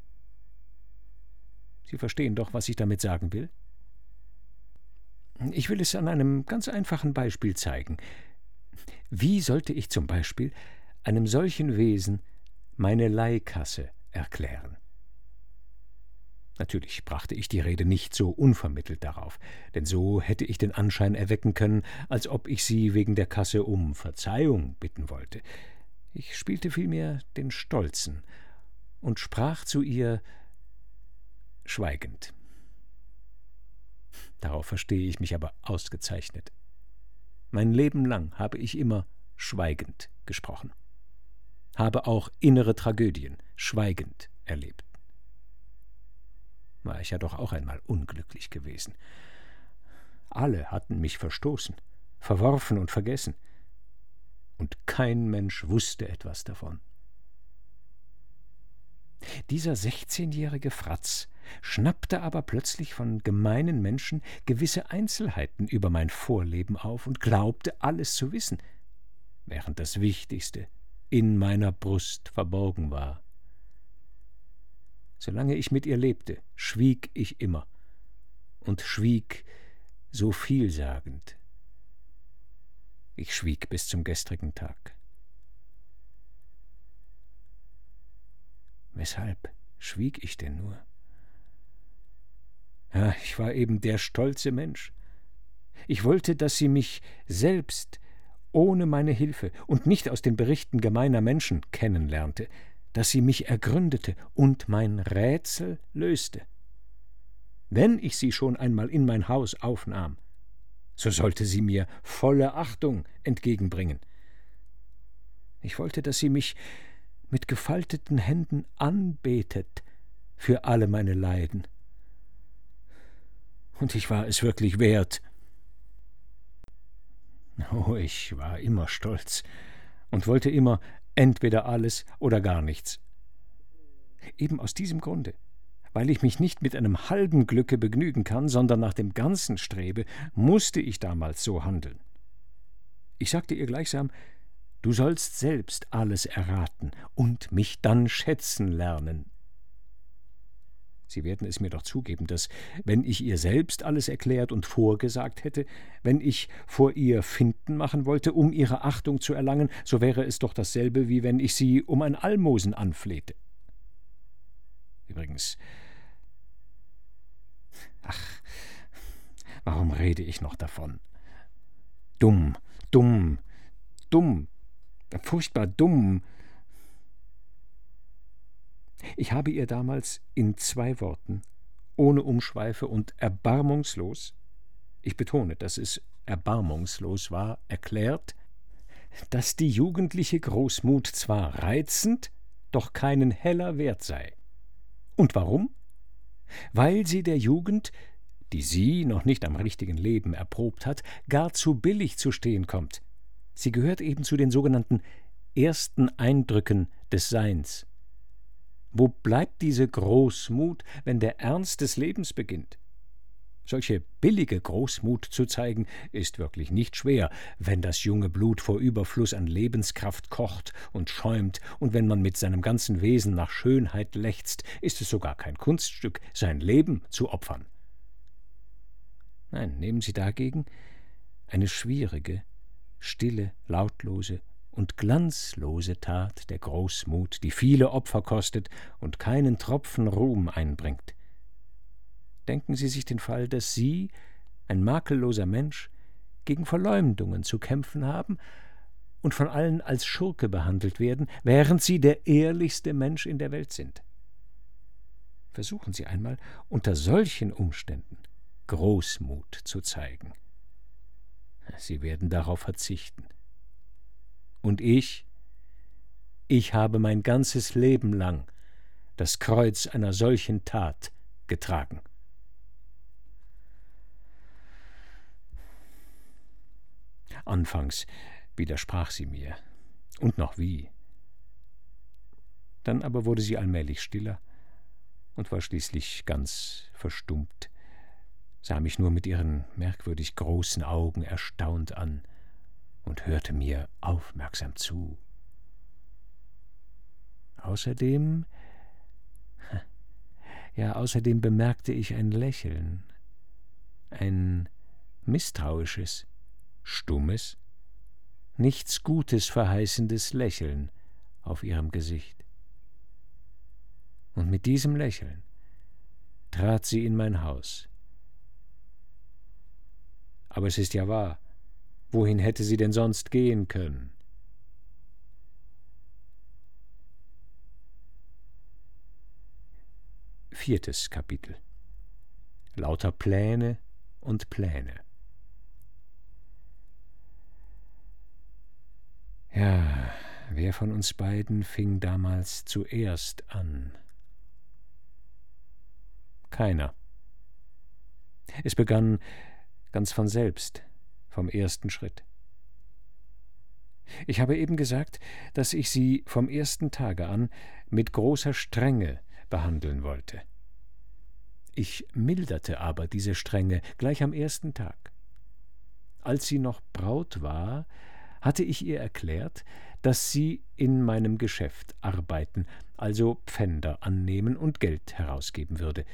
Sie verstehen doch, was ich damit sagen will? Ich will es an einem ganz einfachen Beispiel zeigen. Wie sollte ich zum Beispiel einem solchen Wesen meine Leihkasse erklären. Natürlich brachte ich die Rede nicht so unvermittelt darauf, denn so hätte ich den Anschein erwecken können, als ob ich sie wegen der Kasse um Verzeihung bitten wollte. Ich spielte vielmehr den Stolzen und sprach zu ihr schweigend. Darauf verstehe ich mich aber ausgezeichnet. Mein Leben lang habe ich immer schweigend gesprochen, habe auch innere Tragödien schweigend erlebt war ich ja doch auch einmal unglücklich gewesen. Alle hatten mich verstoßen, verworfen und vergessen, und kein Mensch wusste etwas davon. Dieser sechzehnjährige Fratz schnappte aber plötzlich von gemeinen Menschen gewisse Einzelheiten über mein Vorleben auf und glaubte alles zu wissen, während das Wichtigste in meiner Brust verborgen war. Solange ich mit ihr lebte, schwieg ich immer und schwieg so vielsagend. Ich schwieg bis zum gestrigen Tag. Weshalb schwieg ich denn nur? Ja, ich war eben der stolze Mensch. Ich wollte, dass sie mich selbst ohne meine Hilfe und nicht aus den Berichten gemeiner Menschen kennenlernte, dass sie mich ergründete und mein Rätsel löste. Wenn ich sie schon einmal in mein Haus aufnahm, so sollte sie mir volle Achtung entgegenbringen. Ich wollte, dass sie mich mit gefalteten Händen anbetet für alle meine Leiden. Und ich war es wirklich wert. Oh, ich war immer stolz und wollte immer entweder alles oder gar nichts. Eben aus diesem Grunde, weil ich mich nicht mit einem halben Glücke begnügen kann, sondern nach dem Ganzen strebe, musste ich damals so handeln. Ich sagte ihr gleichsam, du sollst selbst alles erraten und mich dann schätzen lernen. Sie werden es mir doch zugeben, dass, wenn ich ihr selbst alles erklärt und vorgesagt hätte, wenn ich vor ihr Finden machen wollte, um ihre Achtung zu erlangen, so wäre es doch dasselbe, wie wenn ich sie um ein Almosen anflehte. Übrigens. Ach, warum rede ich noch davon? Dumm, dumm, dumm, furchtbar dumm, ich habe ihr damals in zwei Worten, ohne Umschweife und erbarmungslos, ich betone, dass es erbarmungslos war, erklärt, dass die jugendliche Großmut zwar reizend, doch keinen heller Wert sei. Und warum? Weil sie der Jugend, die sie noch nicht am richtigen Leben erprobt hat, gar zu billig zu stehen kommt. Sie gehört eben zu den sogenannten ersten Eindrücken des Seins. Wo bleibt diese Großmut, wenn der Ernst des Lebens beginnt? Solche billige Großmut zu zeigen, ist wirklich nicht schwer, wenn das junge Blut vor Überfluss an Lebenskraft kocht und schäumt, und wenn man mit seinem ganzen Wesen nach Schönheit lechzt, ist es sogar kein Kunststück, sein Leben zu opfern. Nein, nehmen Sie dagegen eine schwierige, stille, lautlose, und glanzlose Tat der Großmut, die viele Opfer kostet und keinen Tropfen Ruhm einbringt. Denken Sie sich den Fall, dass Sie, ein makelloser Mensch, gegen Verleumdungen zu kämpfen haben und von allen als Schurke behandelt werden, während Sie der ehrlichste Mensch in der Welt sind. Versuchen Sie einmal, unter solchen Umständen Großmut zu zeigen. Sie werden darauf verzichten. Und ich, ich habe mein ganzes Leben lang das Kreuz einer solchen Tat getragen. Anfangs widersprach sie mir, und noch wie. Dann aber wurde sie allmählich stiller und war schließlich ganz verstummt, sah mich nur mit ihren merkwürdig großen Augen erstaunt an und hörte mir aufmerksam zu. Außerdem [laughs] ja, außerdem bemerkte ich ein Lächeln, ein misstrauisches, stummes, nichts Gutes verheißendes Lächeln auf ihrem Gesicht. Und mit diesem Lächeln trat sie in mein Haus. Aber es ist ja wahr, wohin hätte sie denn sonst gehen können? Viertes Kapitel Lauter Pläne und Pläne. Ja, wer von uns beiden fing damals zuerst an? Keiner. Es begann ganz von selbst, vom ersten Schritt. Ich habe eben gesagt, dass ich sie vom ersten Tage an mit großer Strenge behandeln wollte. Ich milderte aber diese Strenge gleich am ersten Tag. Als sie noch Braut war, hatte ich ihr erklärt, dass sie in meinem Geschäft arbeiten, also Pfänder annehmen und Geld herausgeben würde,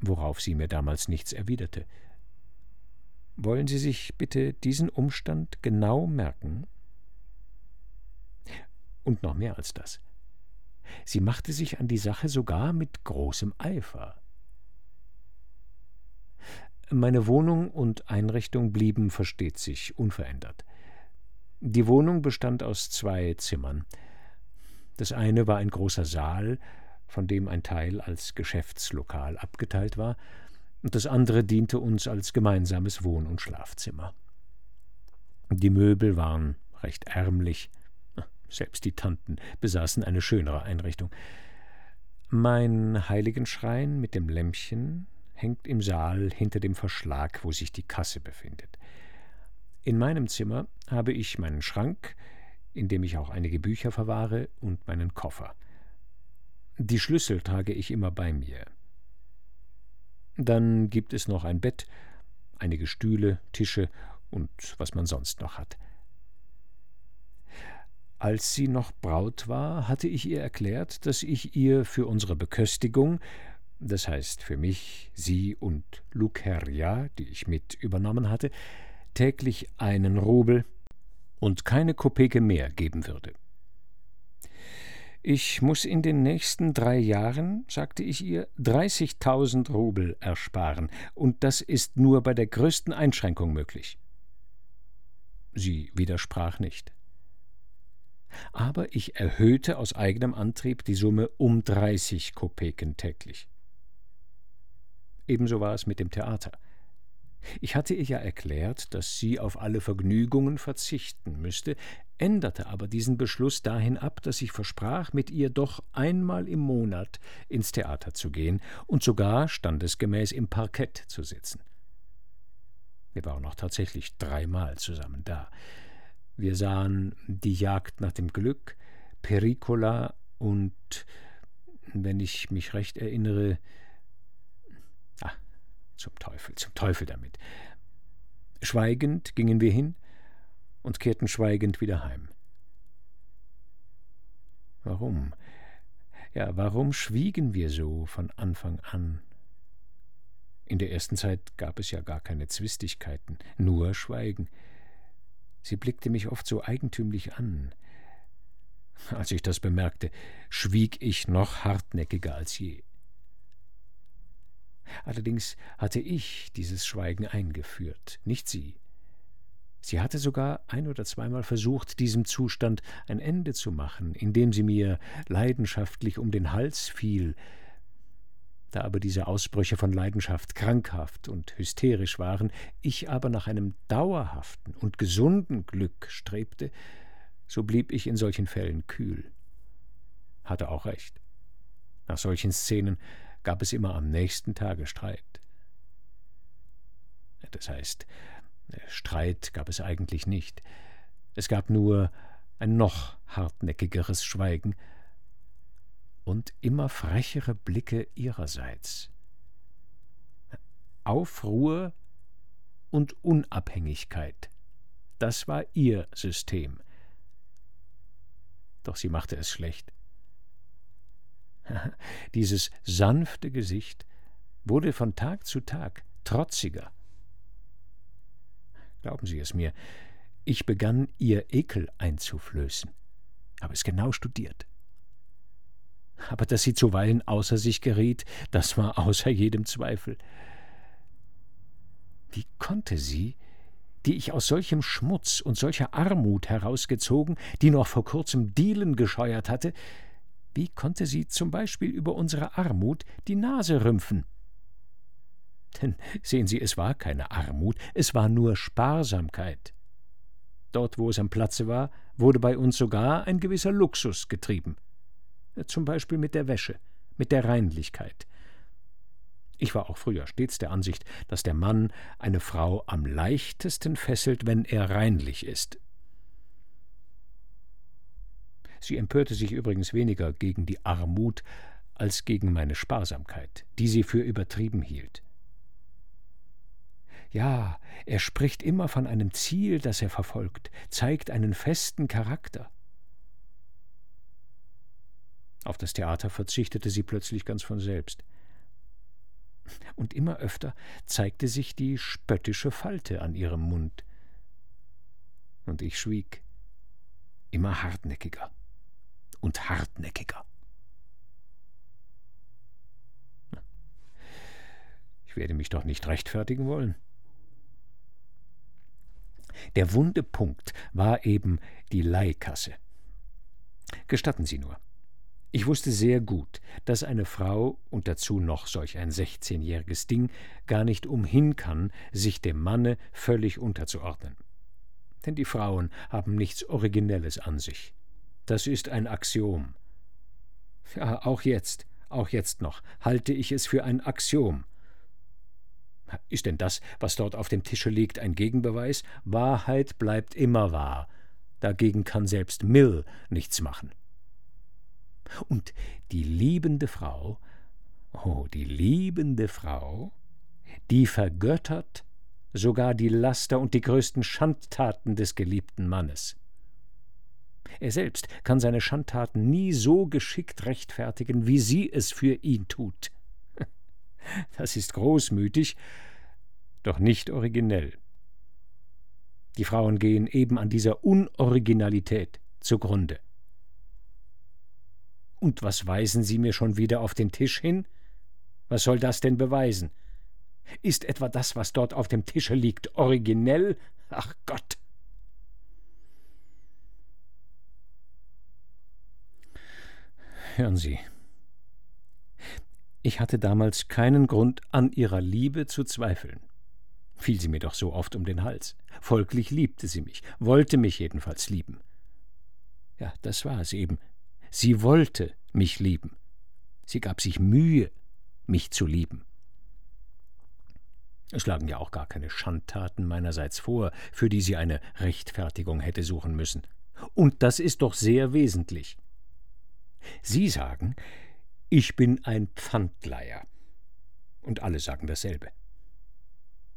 worauf sie mir damals nichts erwiderte. Wollen Sie sich bitte diesen Umstand genau merken? Und noch mehr als das. Sie machte sich an die Sache sogar mit großem Eifer. Meine Wohnung und Einrichtung blieben, versteht sich, unverändert. Die Wohnung bestand aus zwei Zimmern. Das eine war ein großer Saal, von dem ein Teil als Geschäftslokal abgeteilt war, und das andere diente uns als gemeinsames Wohn- und Schlafzimmer. Die Möbel waren recht ärmlich, selbst die Tanten besaßen eine schönere Einrichtung. Mein Heiligenschrein mit dem Lämpchen hängt im Saal hinter dem Verschlag, wo sich die Kasse befindet. In meinem Zimmer habe ich meinen Schrank, in dem ich auch einige Bücher verwahre, und meinen Koffer. Die Schlüssel trage ich immer bei mir. Dann gibt es noch ein Bett, einige Stühle, Tische und was man sonst noch hat. Als sie noch Braut war, hatte ich ihr erklärt, dass ich ihr für unsere Beköstigung, das heißt für mich, sie und Luceria, die ich mit übernommen hatte, täglich einen Rubel und keine Kopeke mehr geben würde. Ich muss in den nächsten drei Jahren, sagte ich ihr, dreißigtausend Rubel ersparen, und das ist nur bei der größten Einschränkung möglich. Sie widersprach nicht. Aber ich erhöhte aus eigenem Antrieb die Summe um dreißig Kopeken täglich. Ebenso war es mit dem Theater. Ich hatte ihr ja erklärt, dass sie auf alle Vergnügungen verzichten müsste, änderte aber diesen Beschluss dahin ab, dass ich versprach, mit ihr doch einmal im Monat ins Theater zu gehen und sogar standesgemäß im Parkett zu sitzen. Wir waren noch tatsächlich dreimal zusammen da. Wir sahen die Jagd nach dem Glück, Pericola und, wenn ich mich recht erinnere, zum Teufel, zum Teufel damit. Schweigend gingen wir hin und kehrten schweigend wieder heim. Warum? Ja, warum schwiegen wir so von Anfang an? In der ersten Zeit gab es ja gar keine Zwistigkeiten, nur Schweigen. Sie blickte mich oft so eigentümlich an. Als ich das bemerkte, schwieg ich noch hartnäckiger als je. Allerdings hatte ich dieses Schweigen eingeführt, nicht sie. Sie hatte sogar ein oder zweimal versucht, diesem Zustand ein Ende zu machen, indem sie mir leidenschaftlich um den Hals fiel. Da aber diese Ausbrüche von Leidenschaft krankhaft und hysterisch waren, ich aber nach einem dauerhaften und gesunden Glück strebte, so blieb ich in solchen Fällen kühl. Hatte auch recht. Nach solchen Szenen gab es immer am nächsten Tage Streit. Das heißt, Streit gab es eigentlich nicht. Es gab nur ein noch hartnäckigeres Schweigen und immer frechere Blicke ihrerseits. Aufruhr und Unabhängigkeit, das war ihr System. Doch sie machte es schlecht. [laughs] Dieses sanfte Gesicht wurde von Tag zu Tag trotziger. Glauben Sie es mir, ich begann ihr Ekel einzuflößen. habe es genau studiert. Aber dass sie zuweilen außer sich geriet, das war außer jedem Zweifel. Wie konnte sie, die ich aus solchem Schmutz und solcher Armut herausgezogen, die noch vor kurzem Dielen gescheuert hatte, wie konnte sie zum Beispiel über unsere Armut die Nase rümpfen? Denn sehen Sie, es war keine Armut, es war nur Sparsamkeit. Dort, wo es am Platze war, wurde bei uns sogar ein gewisser Luxus getrieben. Zum Beispiel mit der Wäsche, mit der Reinlichkeit. Ich war auch früher stets der Ansicht, dass der Mann eine Frau am leichtesten fesselt, wenn er reinlich ist. Sie empörte sich übrigens weniger gegen die Armut als gegen meine Sparsamkeit, die sie für übertrieben hielt. Ja, er spricht immer von einem Ziel, das er verfolgt, zeigt einen festen Charakter. Auf das Theater verzichtete sie plötzlich ganz von selbst. Und immer öfter zeigte sich die spöttische Falte an ihrem Mund. Und ich schwieg, immer hartnäckiger und hartnäckiger. Ich werde mich doch nicht rechtfertigen wollen. Der wunde Punkt war eben die Leihkasse. Gestatten Sie nur. Ich wusste sehr gut, dass eine Frau, und dazu noch solch ein sechzehnjähriges Ding, gar nicht umhin kann, sich dem Manne völlig unterzuordnen. Denn die Frauen haben nichts Originelles an sich. Das ist ein Axiom. Ja, auch jetzt, auch jetzt noch, halte ich es für ein Axiom. Ist denn das, was dort auf dem Tische liegt, ein Gegenbeweis? Wahrheit bleibt immer wahr. Dagegen kann selbst Mill nichts machen. Und die liebende Frau, oh, die liebende Frau, die vergöttert sogar die Laster und die größten Schandtaten des geliebten Mannes. Er selbst kann seine Schandtaten nie so geschickt rechtfertigen, wie sie es für ihn tut. [laughs] Das ist großmütig, doch nicht originell. Die Frauen gehen eben an dieser Unoriginalität zugrunde. Und was weisen Sie mir schon wieder auf den Tisch hin? Was soll das denn beweisen? Ist etwa das, was dort auf dem Tische liegt, originell? Ach Gott! Hören Sie, ich hatte damals keinen Grund, an ihrer Liebe zu zweifeln. Fiel sie mir doch so oft um den Hals. Folglich liebte sie mich, wollte mich jedenfalls lieben. Ja, das war es eben. Sie wollte mich lieben. Sie gab sich Mühe, mich zu lieben. Es lagen ja auch gar keine Schandtaten meinerseits vor, für die sie eine Rechtfertigung hätte suchen müssen. Und das ist doch sehr wesentlich. Sie sagen, ich bin ein Pfandleiher. Und alle sagen dasselbe.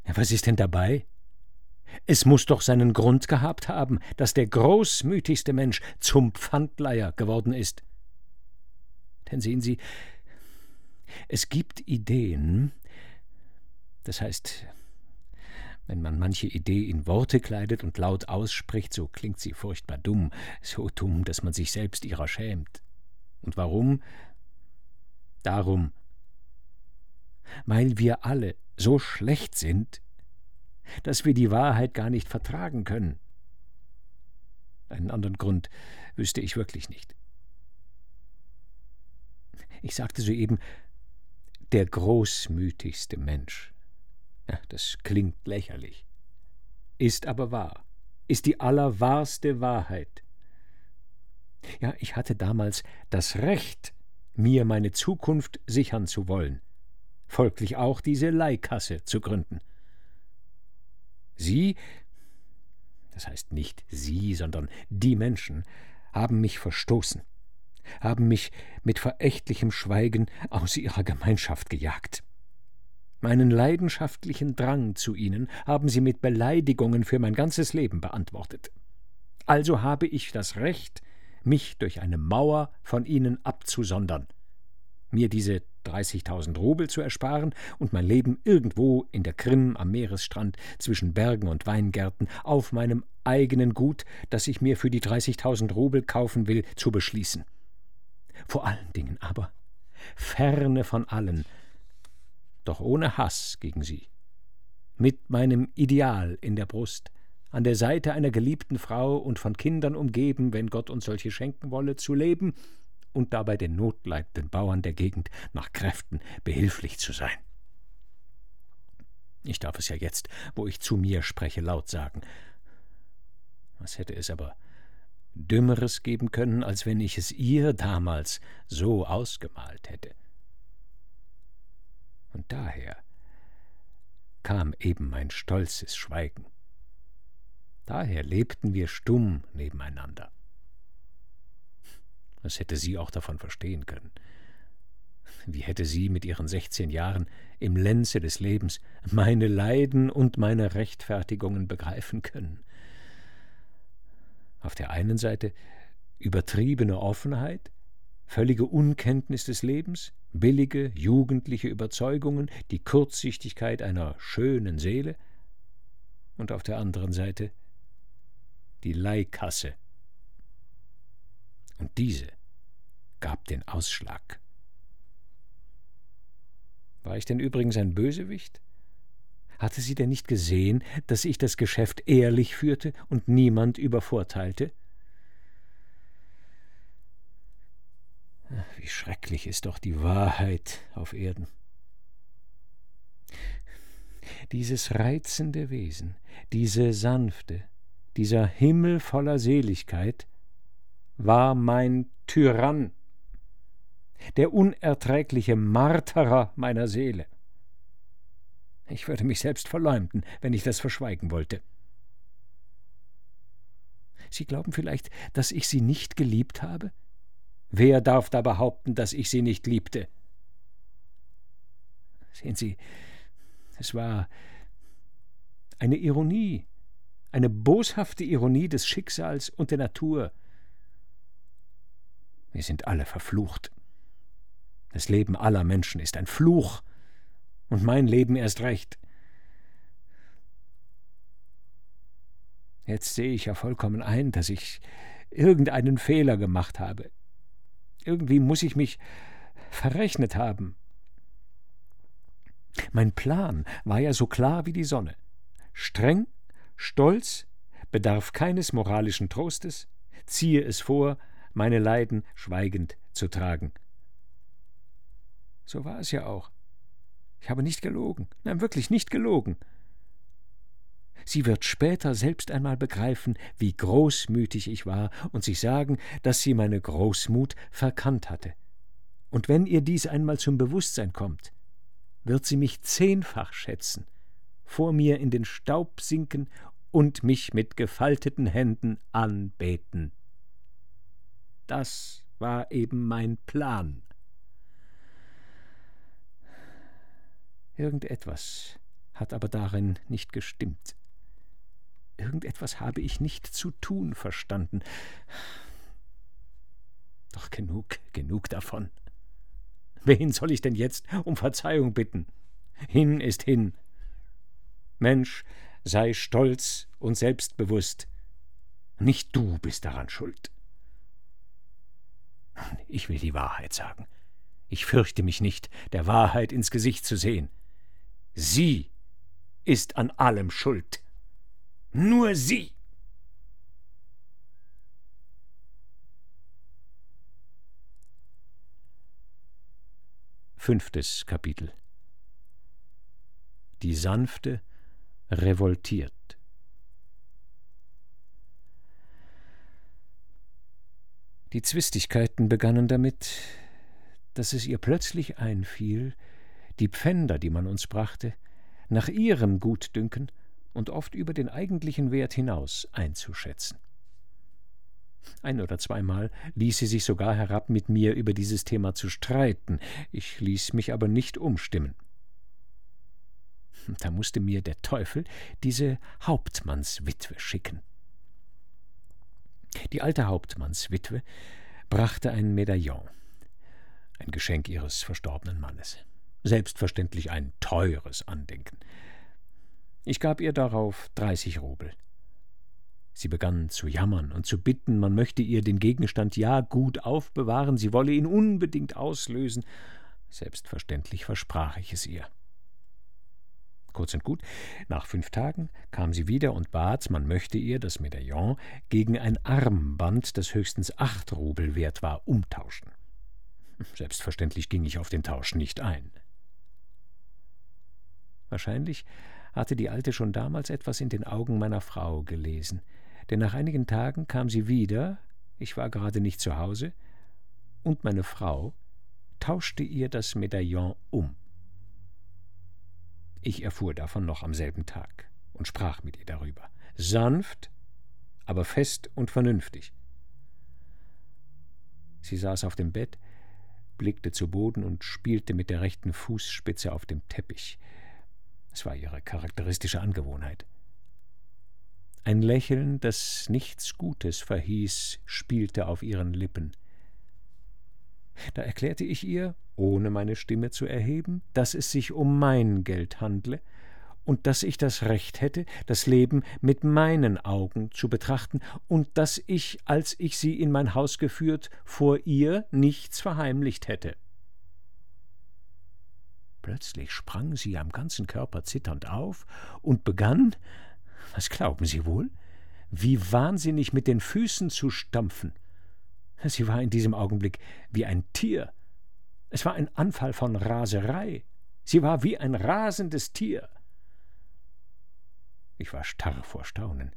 Was ist denn dabei? Es muss doch seinen Grund gehabt haben, dass der großmütigste Mensch zum Pfandleiher geworden ist. Denn sehen Sie, es gibt Ideen, das heißt, wenn man manche Idee in Worte kleidet und laut ausspricht, so klingt sie furchtbar dumm, so dumm, dass man sich selbst ihrer schämt. Und warum? Darum, weil wir alle so schlecht sind, dass wir die Wahrheit gar nicht vertragen können. Einen anderen Grund wüsste ich wirklich nicht. Ich sagte soeben, der großmütigste Mensch. Ja, das klingt lächerlich, ist aber wahr, ist die allerwahrste Wahrheit. Ja, ich hatte damals das Recht, mir meine Zukunft sichern zu wollen, folglich auch diese Leihkasse zu gründen. Sie, das heißt nicht Sie, sondern die Menschen, haben mich verstoßen, haben mich mit verächtlichem Schweigen aus ihrer Gemeinschaft gejagt. Meinen leidenschaftlichen Drang zu ihnen haben sie mit Beleidigungen für mein ganzes Leben beantwortet. Also habe ich das Recht, mich durch eine Mauer von ihnen abzusondern, mir diese 30.000 Rubel zu ersparen und mein Leben irgendwo in der Krim am Meeresstrand zwischen Bergen und Weingärten auf meinem eigenen Gut, das ich mir für die 30.000 Rubel kaufen will, zu beschließen. Vor allen Dingen aber, ferne von allen, doch ohne Hass gegen sie, mit meinem Ideal in der Brust, an der Seite einer geliebten Frau und von Kindern umgeben, wenn Gott uns solche schenken wolle, zu leben und dabei den notleidenden Bauern der Gegend nach Kräften behilflich zu sein. Ich darf es ja jetzt, wo ich zu mir spreche, laut sagen. Was hätte es aber Dümmeres geben können, als wenn ich es ihr damals so ausgemalt hätte. Und daher kam eben mein stolzes Schweigen. Daher lebten wir stumm nebeneinander. Was hätte sie auch davon verstehen können? Wie hätte sie mit ihren sechzehn Jahren im Lenze des Lebens meine Leiden und meine Rechtfertigungen begreifen können? Auf der einen Seite übertriebene Offenheit, völlige Unkenntnis des Lebens, billige, jugendliche Überzeugungen, die Kurzsichtigkeit einer schönen Seele, und auf der anderen Seite die Leihkasse. Und diese gab den Ausschlag. War ich denn übrigens ein Bösewicht? Hatte sie denn nicht gesehen, dass ich das Geschäft ehrlich führte und niemand übervorteilte? Wie schrecklich ist doch die Wahrheit auf Erden. Dieses reizende Wesen, diese sanfte, dieser Himmel voller Seligkeit, war mein Tyrann, der unerträgliche Marterer meiner Seele. Ich würde mich selbst verleumden, wenn ich das verschweigen wollte. Sie glauben vielleicht, dass ich Sie nicht geliebt habe? Wer darf da behaupten, dass ich Sie nicht liebte? Sehen Sie, es war eine Ironie, eine boshafte Ironie des Schicksals und der Natur. Wir sind alle verflucht. Das Leben aller Menschen ist ein Fluch, und mein Leben erst recht. Jetzt sehe ich ja vollkommen ein, dass ich irgendeinen Fehler gemacht habe. Irgendwie muss ich mich verrechnet haben. Mein Plan war ja so klar wie die Sonne. Streng Stolz bedarf keines moralischen Trostes, ziehe es vor, meine Leiden schweigend zu tragen. So war es ja auch. Ich habe nicht gelogen, nein, wirklich nicht gelogen. Sie wird später selbst einmal begreifen, wie großmütig ich war und sich sagen, dass sie meine Großmut verkannt hatte. Und wenn ihr dies einmal zum Bewusstsein kommt, wird sie mich zehnfach schätzen, vor mir in den Staub sinken und mich mit gefalteten Händen anbeten. Das war eben mein Plan. Irgendetwas hat aber darin nicht gestimmt. Irgendetwas habe ich nicht zu tun verstanden. Doch genug, genug davon. Wen soll ich denn jetzt um Verzeihung bitten? Hin ist hin. Mensch, sei stolz und selbstbewusst. Nicht du bist daran schuld. Ich will die Wahrheit sagen. Ich fürchte mich nicht, der Wahrheit ins Gesicht zu sehen. Sie ist an allem schuld. Nur sie. Fünftes Kapitel Die sanfte revoltiert. Die Zwistigkeiten begannen damit, dass es ihr plötzlich einfiel, die Pfänder, die man uns brachte, nach ihrem Gutdünken und oft über den eigentlichen Wert hinaus einzuschätzen. Ein oder zweimal ließ sie sich sogar herab, mit mir über dieses Thema zu streiten, ich ließ mich aber nicht umstimmen. Da musste mir der Teufel diese Hauptmannswitwe schicken. Die alte Hauptmannswitwe brachte ein Medaillon. ein Geschenk ihres verstorbenen Mannes. Selbstverständlich ein teures Andenken. Ich gab ihr darauf dreißig Rubel. Sie begann zu jammern und zu bitten, man möchte ihr den Gegenstand ja gut aufbewahren, sie wolle ihn unbedingt auslösen. Selbstverständlich versprach ich es ihr. Kurz und gut, nach fünf Tagen kam sie wieder und bat, man möchte ihr das Medaillon gegen ein Armband, das höchstens acht Rubel wert war, umtauschen. Selbstverständlich ging ich auf den Tausch nicht ein. Wahrscheinlich hatte die Alte schon damals etwas in den Augen meiner Frau gelesen, denn nach einigen Tagen kam sie wieder, ich war gerade nicht zu Hause, und meine Frau tauschte ihr das Medaillon um. Ich erfuhr davon noch am selben Tag und sprach mit ihr darüber. Sanft, aber fest und vernünftig. Sie saß auf dem Bett, blickte zu Boden und spielte mit der rechten Fußspitze auf dem Teppich. Es war ihre charakteristische Angewohnheit. Ein Lächeln, das nichts Gutes verhieß, spielte auf ihren Lippen. Da erklärte ich ihr, ohne meine Stimme zu erheben, dass es sich um mein Geld handle und dass ich das Recht hätte, das Leben mit meinen Augen zu betrachten und dass ich, als ich sie in mein Haus geführt, vor ihr nichts verheimlicht hätte. Plötzlich sprang sie am ganzen Körper zitternd auf und begann, was glauben Sie wohl, wie wahnsinnig mit den Füßen zu stampfen. Sie war in diesem Augenblick wie ein Tier. Es war ein Anfall von Raserei. Sie war wie ein rasendes Tier. Ich war starr vor Staunen.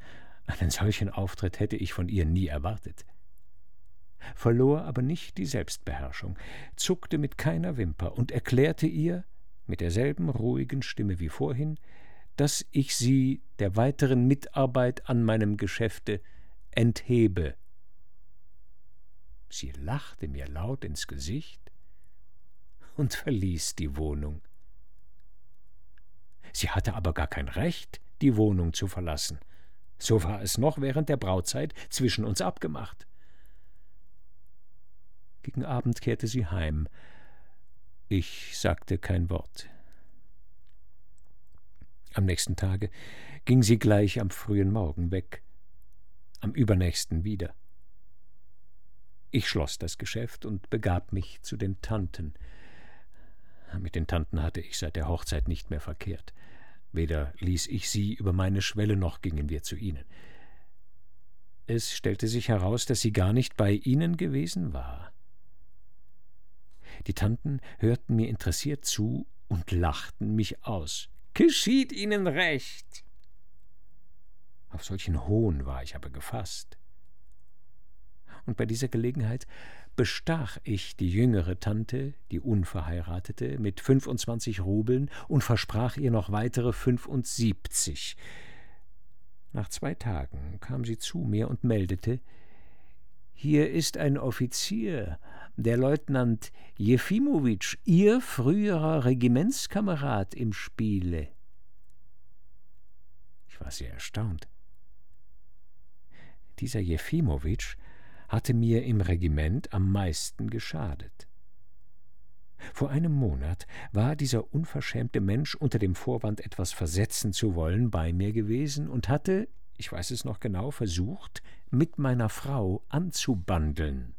Einen solchen Auftritt hätte ich von ihr nie erwartet. Verlor aber nicht die Selbstbeherrschung, zuckte mit keiner Wimper und erklärte ihr, mit derselben ruhigen Stimme wie vorhin, dass ich sie der weiteren Mitarbeit an meinem Geschäfte enthebe Sie lachte mir laut ins Gesicht und [laughs] verließ die Wohnung. Sie hatte aber gar kein Recht, die Wohnung zu verlassen. So war es noch während der Brautzeit zwischen uns abgemacht. Gegen Abend kehrte sie heim. Ich sagte kein Wort. Am nächsten Tage ging sie gleich am frühen Morgen weg, am übernächsten wieder. Ich schloss das Geschäft und begab mich zu den Tanten. Mit den Tanten hatte ich seit der Hochzeit nicht mehr verkehrt. Weder ließ ich sie über meine Schwelle noch gingen wir zu ihnen. Es stellte sich heraus, dass sie gar nicht bei ihnen gewesen war. Die Tanten hörten mir interessiert zu und lachten mich aus. Geschieht Ihnen recht. Auf solchen Hohn war ich aber gefasst und bei dieser Gelegenheit bestach ich die jüngere Tante, die Unverheiratete, mit fünfundzwanzig Rubeln und versprach ihr noch weitere fünfundsiebzig. Nach zwei Tagen kam sie zu mir und meldete, hier ist ein Offizier, der Leutnant Jefimowitsch, Ihr früherer Regimentskamerad im Spiele. Ich war sehr erstaunt. Dieser Jefimowitsch hatte mir im Regiment am meisten geschadet. Vor einem Monat war dieser unverschämte Mensch unter dem Vorwand, etwas versetzen zu wollen, bei mir gewesen und hatte, ich weiß es noch genau, versucht, mit meiner Frau anzubandeln.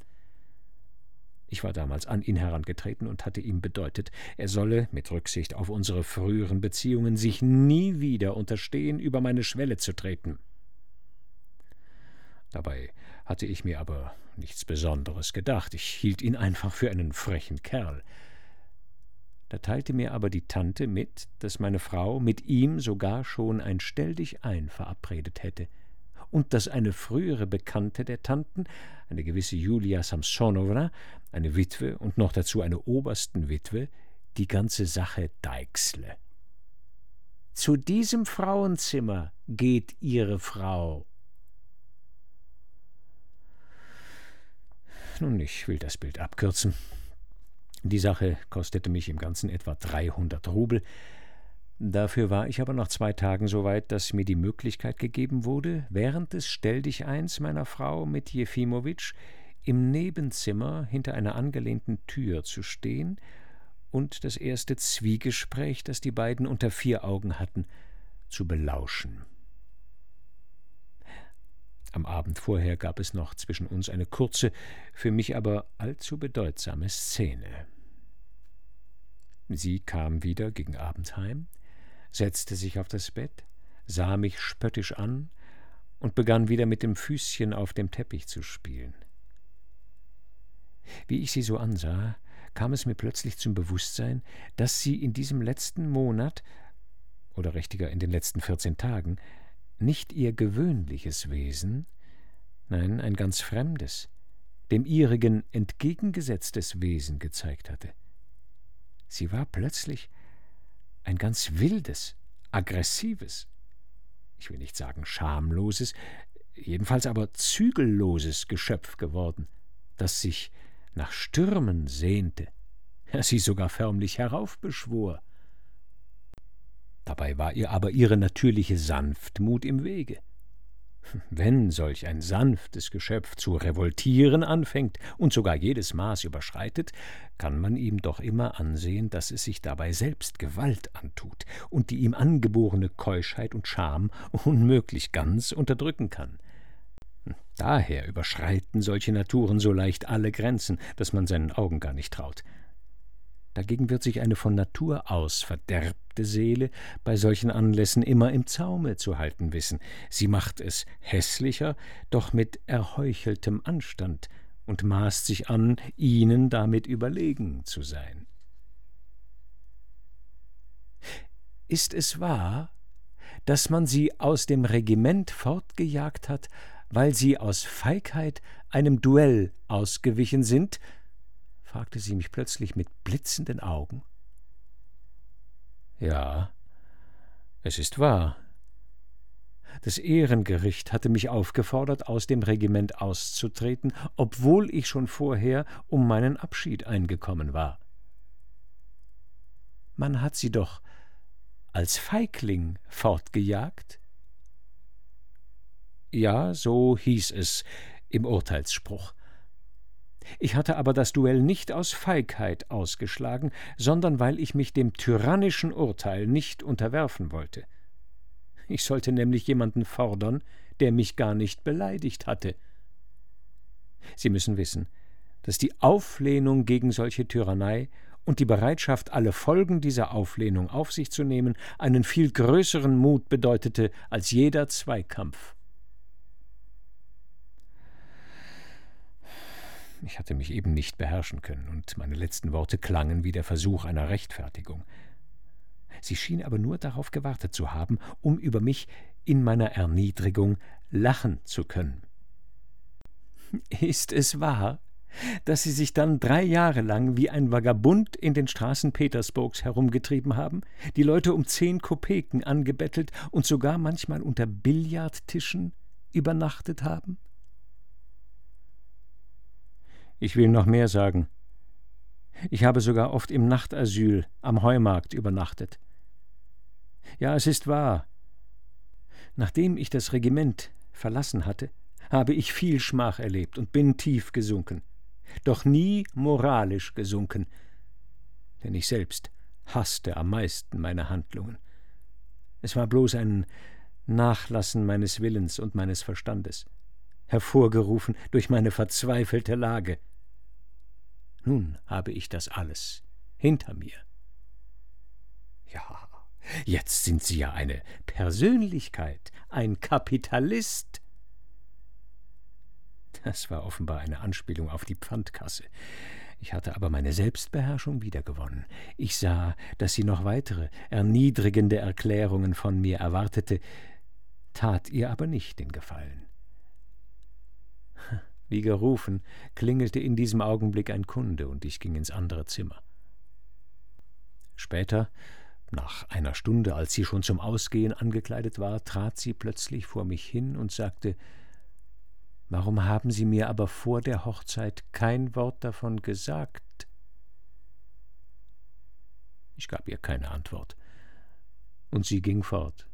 Ich war damals an ihn herangetreten und hatte ihm bedeutet, er solle, mit Rücksicht auf unsere früheren Beziehungen, sich nie wieder unterstehen, über meine Schwelle zu treten. Dabei hatte ich mir aber nichts Besonderes gedacht. Ich hielt ihn einfach für einen frechen Kerl. Da teilte mir aber die Tante mit, dass meine Frau mit ihm sogar schon ein Stelldichein verabredet hätte und dass eine frühere Bekannte der Tanten, eine gewisse Julia Samsonowna, eine Witwe und noch dazu eine Oberstenwitwe, die ganze Sache deichsle. Zu diesem Frauenzimmer geht Ihre Frau, Nun, ich will das Bild abkürzen. Die Sache kostete mich im Ganzen etwa 300 Rubel. Dafür war ich aber nach zwei Tagen so weit, dass mir die Möglichkeit gegeben wurde, während des Stelldicheins meiner Frau mit Jefimowitsch im Nebenzimmer hinter einer angelehnten Tür zu stehen und das erste Zwiegespräch, das die beiden unter vier Augen hatten, zu belauschen. Am Abend vorher gab es noch zwischen uns eine kurze, für mich aber allzu bedeutsame Szene. Sie kam wieder gegen Abend heim, setzte sich auf das Bett, sah mich spöttisch an und begann wieder mit dem Füßchen auf dem Teppich zu spielen. Wie ich sie so ansah, kam es mir plötzlich zum Bewusstsein, dass sie in diesem letzten Monat, oder richtiger in den letzten vierzehn Tagen, nicht ihr gewöhnliches Wesen, nein, ein ganz fremdes, dem ihrigen entgegengesetztes Wesen gezeigt hatte. Sie war plötzlich ein ganz wildes, aggressives, ich will nicht sagen schamloses, jedenfalls aber zügelloses Geschöpf geworden, das sich nach Stürmen sehnte, sie sogar förmlich heraufbeschwor. Dabei war ihr aber ihre natürliche Sanftmut im Wege. Wenn solch ein sanftes Geschöpf zu revoltieren anfängt und sogar jedes Maß überschreitet, kann man ihm doch immer ansehen, dass es sich dabei selbst Gewalt antut und die ihm angeborene Keuschheit und Scham unmöglich ganz unterdrücken kann. Daher überschreiten solche Naturen so leicht alle Grenzen, dass man seinen Augen gar nicht traut. Dagegen wird sich eine von Natur aus verderbte Seele bei solchen Anlässen immer im Zaume zu halten wissen. Sie macht es hässlicher, doch mit erheucheltem Anstand und maßt sich an, ihnen damit überlegen zu sein. Ist es wahr, dass man sie aus dem Regiment fortgejagt hat, weil sie aus Feigheit einem Duell ausgewichen sind, fragte sie mich plötzlich mit blitzenden Augen. Ja, es ist wahr. Das Ehrengericht hatte mich aufgefordert, aus dem Regiment auszutreten, obwohl ich schon vorher um meinen Abschied eingekommen war. Man hat sie doch als Feigling fortgejagt? Ja, so hieß es im Urteilsspruch. Ich hatte aber das Duell nicht aus Feigheit ausgeschlagen, sondern weil ich mich dem tyrannischen Urteil nicht unterwerfen wollte. Ich sollte nämlich jemanden fordern, der mich gar nicht beleidigt hatte. Sie müssen wissen, dass die Auflehnung gegen solche Tyrannei und die Bereitschaft, alle Folgen dieser Auflehnung auf sich zu nehmen, einen viel größeren Mut bedeutete als jeder Zweikampf. Ich hatte mich eben nicht beherrschen können, und meine letzten Worte klangen wie der Versuch einer Rechtfertigung. Sie schien aber nur darauf gewartet zu haben, um über mich in meiner Erniedrigung lachen zu können. Ist es wahr, dass Sie sich dann drei Jahre lang wie ein Vagabund in den Straßen Petersburgs herumgetrieben haben, die Leute um zehn Kopeken angebettelt und sogar manchmal unter Billardtischen übernachtet haben? Ich will noch mehr sagen. Ich habe sogar oft im Nachtasyl am Heumarkt übernachtet. Ja, es ist wahr. Nachdem ich das Regiment verlassen hatte, habe ich viel Schmach erlebt und bin tief gesunken, doch nie moralisch gesunken, denn ich selbst hasste am meisten meine Handlungen. Es war bloß ein Nachlassen meines Willens und meines Verstandes, hervorgerufen durch meine verzweifelte Lage. Nun habe ich das alles hinter mir. Ja, jetzt sind Sie ja eine Persönlichkeit, ein Kapitalist. Das war offenbar eine Anspielung auf die Pfandkasse. Ich hatte aber meine Selbstbeherrschung wiedergewonnen. Ich sah, dass sie noch weitere, erniedrigende Erklärungen von mir erwartete, tat ihr aber nicht den Gefallen. [laughs] Wie gerufen, klingelte in diesem Augenblick ein Kunde, und ich ging ins andere Zimmer. Später, nach einer Stunde, als sie schon zum Ausgehen angekleidet war, trat sie plötzlich vor mich hin und sagte Warum haben Sie mir aber vor der Hochzeit kein Wort davon gesagt? Ich gab ihr keine Antwort, und sie ging fort.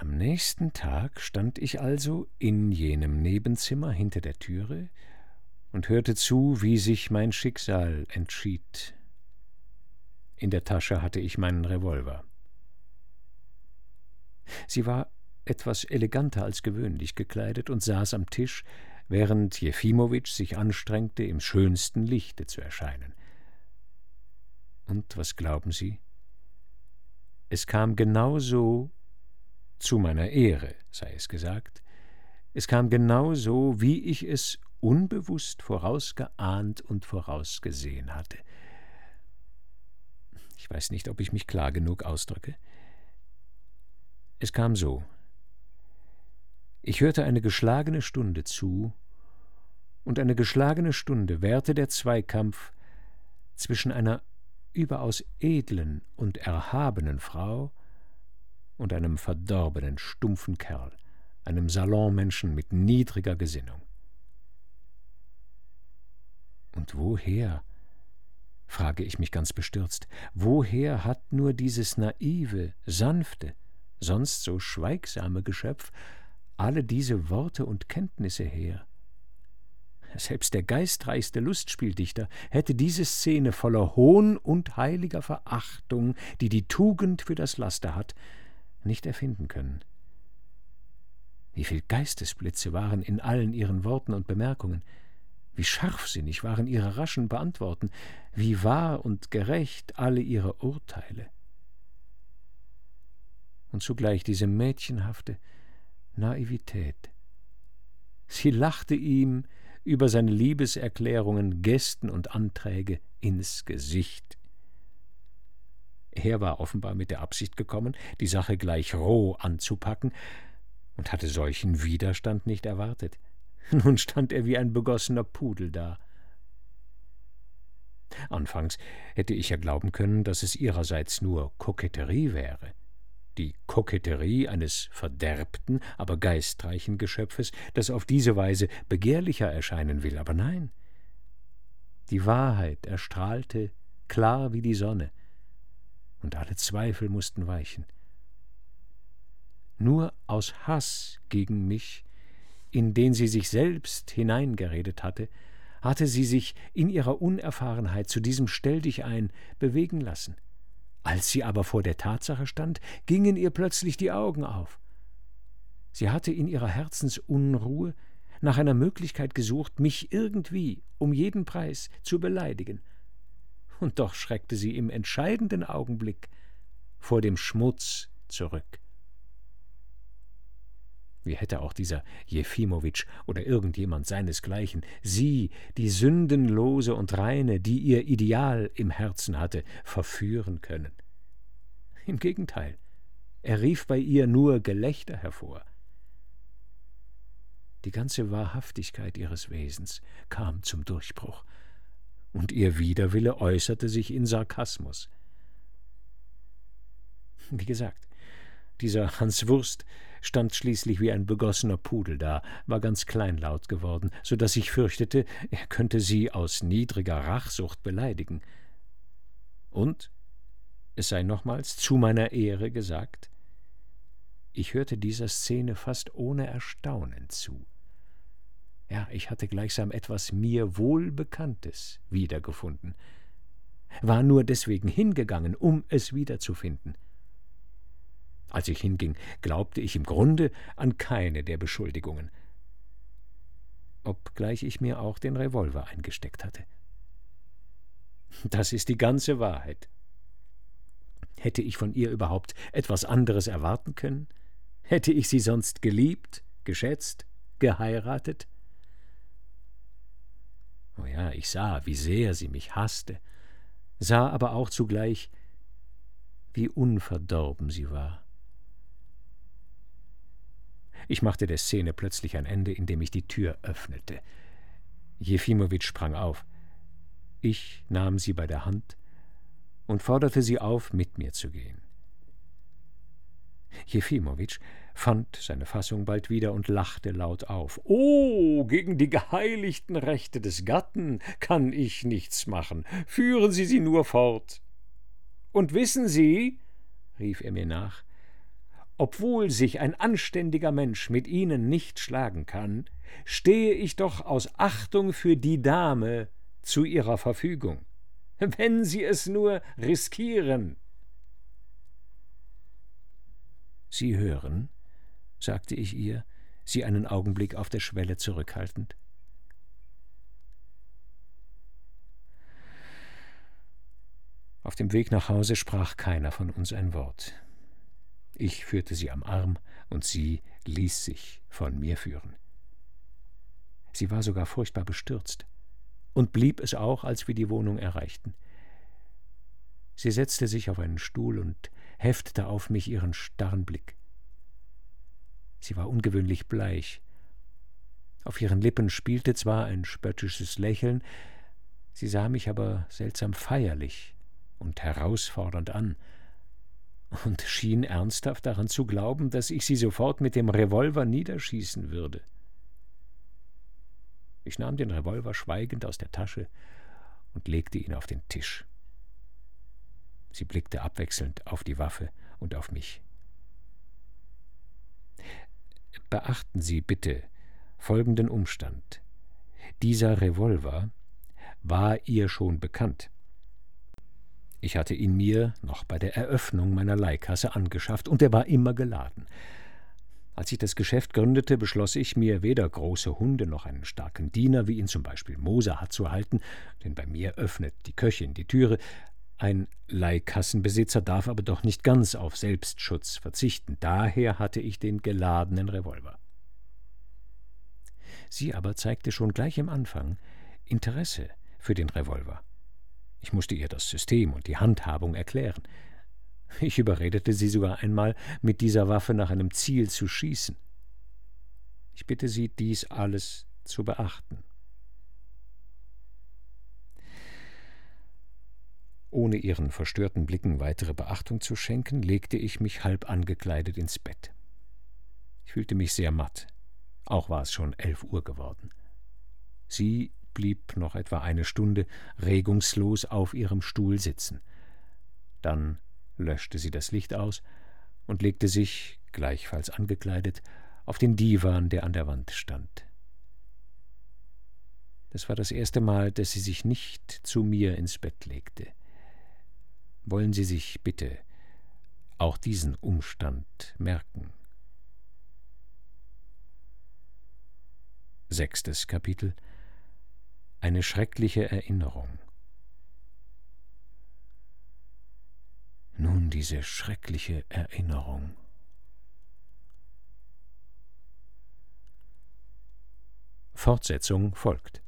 Am nächsten Tag stand ich also in jenem Nebenzimmer hinter der Türe und hörte zu, wie sich mein Schicksal entschied. In der Tasche hatte ich meinen Revolver. Sie war etwas eleganter als gewöhnlich gekleidet und saß am Tisch, während Jefimowitsch sich anstrengte, im schönsten Lichte zu erscheinen. Und was glauben Sie? Es kam genau so zu meiner Ehre, sei es gesagt, es kam genau so, wie ich es unbewusst vorausgeahnt und vorausgesehen hatte. Ich weiß nicht, ob ich mich klar genug ausdrücke. Es kam so. Ich hörte eine geschlagene Stunde zu, und eine geschlagene Stunde währte der Zweikampf zwischen einer überaus edlen und erhabenen Frau und einem verdorbenen, stumpfen Kerl, einem Salonmenschen mit niedriger Gesinnung. Und woher, frage ich mich ganz bestürzt, woher hat nur dieses naive, sanfte, sonst so schweigsame Geschöpf alle diese Worte und Kenntnisse her? Selbst der geistreichste Lustspieldichter hätte diese Szene voller Hohn und heiliger Verachtung, die die Tugend für das Laster hat, nicht erfinden können. Wie viel Geistesblitze waren in allen ihren Worten und Bemerkungen, wie scharfsinnig waren ihre raschen Beantworten, wie wahr und gerecht alle ihre Urteile. Und zugleich diese mädchenhafte Naivität. Sie lachte ihm über seine Liebeserklärungen, Gesten und Anträge ins Gesicht. Er war offenbar mit der Absicht gekommen, die Sache gleich roh anzupacken, und hatte solchen Widerstand nicht erwartet. [laughs] Nun stand er wie ein begossener Pudel da. Anfangs hätte ich ja glauben können, dass es ihrerseits nur Koketterie wäre. Die Koketterie eines verderbten, aber geistreichen Geschöpfes, das auf diese Weise begehrlicher erscheinen will, aber nein. Die Wahrheit erstrahlte klar wie die Sonne, und alle Zweifel mussten weichen. Nur aus Hass gegen mich, in den sie sich selbst hineingeredet hatte, hatte sie sich in ihrer Unerfahrenheit zu diesem Stelldichein bewegen lassen. Als sie aber vor der Tatsache stand, gingen ihr plötzlich die Augen auf. Sie hatte in ihrer Herzensunruhe nach einer Möglichkeit gesucht, mich irgendwie um jeden Preis zu beleidigen, und doch schreckte sie im entscheidenden Augenblick vor dem Schmutz zurück. Wie hätte auch dieser Jefimowitsch oder irgendjemand seinesgleichen sie, die sündenlose und reine, die ihr Ideal im Herzen hatte, verführen können? Im Gegenteil, er rief bei ihr nur Gelächter hervor. Die ganze Wahrhaftigkeit ihres Wesens kam zum Durchbruch, und ihr Widerwille äußerte sich in Sarkasmus. Wie gesagt, dieser Hans Wurst stand schließlich wie ein begossener Pudel da, war ganz kleinlaut geworden, so dass ich fürchtete, er könnte sie aus niedriger Rachsucht beleidigen. Und, es sei nochmals zu meiner Ehre gesagt, ich hörte dieser Szene fast ohne Erstaunen zu. Ja, ich hatte gleichsam etwas mir Wohlbekanntes wiedergefunden, war nur deswegen hingegangen, um es wiederzufinden. Als ich hinging, glaubte ich im Grunde an keine der Beschuldigungen, obgleich ich mir auch den Revolver eingesteckt hatte. Das ist die ganze Wahrheit. Hätte ich von ihr überhaupt etwas anderes erwarten können? Hätte ich sie sonst geliebt, geschätzt, geheiratet? Oh ja, ich sah, wie sehr sie mich hasste, sah aber auch zugleich, wie unverdorben sie war. Ich machte der Szene plötzlich ein Ende, indem ich die Tür öffnete. Jefimowitsch sprang auf. Ich nahm sie bei der Hand und forderte sie auf, mit mir zu gehen. Jefimowitsch fand seine Fassung bald wieder und lachte laut auf. Oh, gegen die geheiligten Rechte des Gatten kann ich nichts machen. Führen Sie sie nur fort. Und wissen Sie, rief er mir nach, obwohl sich ein anständiger Mensch mit ihnen nicht schlagen kann, stehe ich doch aus Achtung für die Dame zu ihrer Verfügung, wenn Sie es nur riskieren. Sie hören, sagte ich ihr, sie einen Augenblick auf der Schwelle zurückhaltend. Auf dem Weg nach Hause sprach keiner von uns ein Wort. Ich führte sie am Arm, und sie ließ sich von mir führen. Sie war sogar furchtbar bestürzt und blieb es auch, als wir die Wohnung erreichten. Sie setzte sich auf einen Stuhl und heftete auf mich ihren starren Blick. Sie war ungewöhnlich bleich. Auf ihren Lippen spielte zwar ein spöttisches Lächeln, sie sah mich aber seltsam feierlich und herausfordernd an und schien ernsthaft daran zu glauben, dass ich sie sofort mit dem Revolver niederschießen würde. Ich nahm den Revolver schweigend aus der Tasche und legte ihn auf den Tisch. Sie blickte abwechselnd auf die Waffe und auf mich. Beachten Sie bitte folgenden Umstand. Dieser Revolver war ihr schon bekannt. Ich hatte ihn mir noch bei der Eröffnung meiner Leihkasse angeschafft, und er war immer geladen. Als ich das Geschäft gründete, beschloss ich mir, weder große Hunde noch einen starken Diener, wie ihn zum Beispiel Moser hat, zu halten, denn bei mir öffnet die Köchin die Türe. Ein Leihkassenbesitzer darf aber doch nicht ganz auf Selbstschutz verzichten. Daher hatte ich den geladenen Revolver. Sie aber zeigte schon gleich im Anfang Interesse für den Revolver. Ich musste ihr das System und die Handhabung erklären. Ich überredete sie sogar einmal, mit dieser Waffe nach einem Ziel zu schießen. Ich bitte Sie, dies alles zu beachten. Ohne ihren verstörten Blicken weitere Beachtung zu schenken, legte ich mich halb angekleidet ins Bett. Ich fühlte mich sehr matt. Auch war es schon elf Uhr geworden. Sie blieb noch etwa eine Stunde regungslos auf ihrem Stuhl sitzen. Dann löschte sie das Licht aus und legte sich, gleichfalls angekleidet, auf den Divan, der an der Wand stand. Das war das erste Mal, dass sie sich nicht zu mir ins Bett legte. Wollen Sie sich bitte auch diesen Umstand merken. Sechstes Kapitel Eine schreckliche Erinnerung Nun diese schreckliche Erinnerung. Fortsetzung folgt.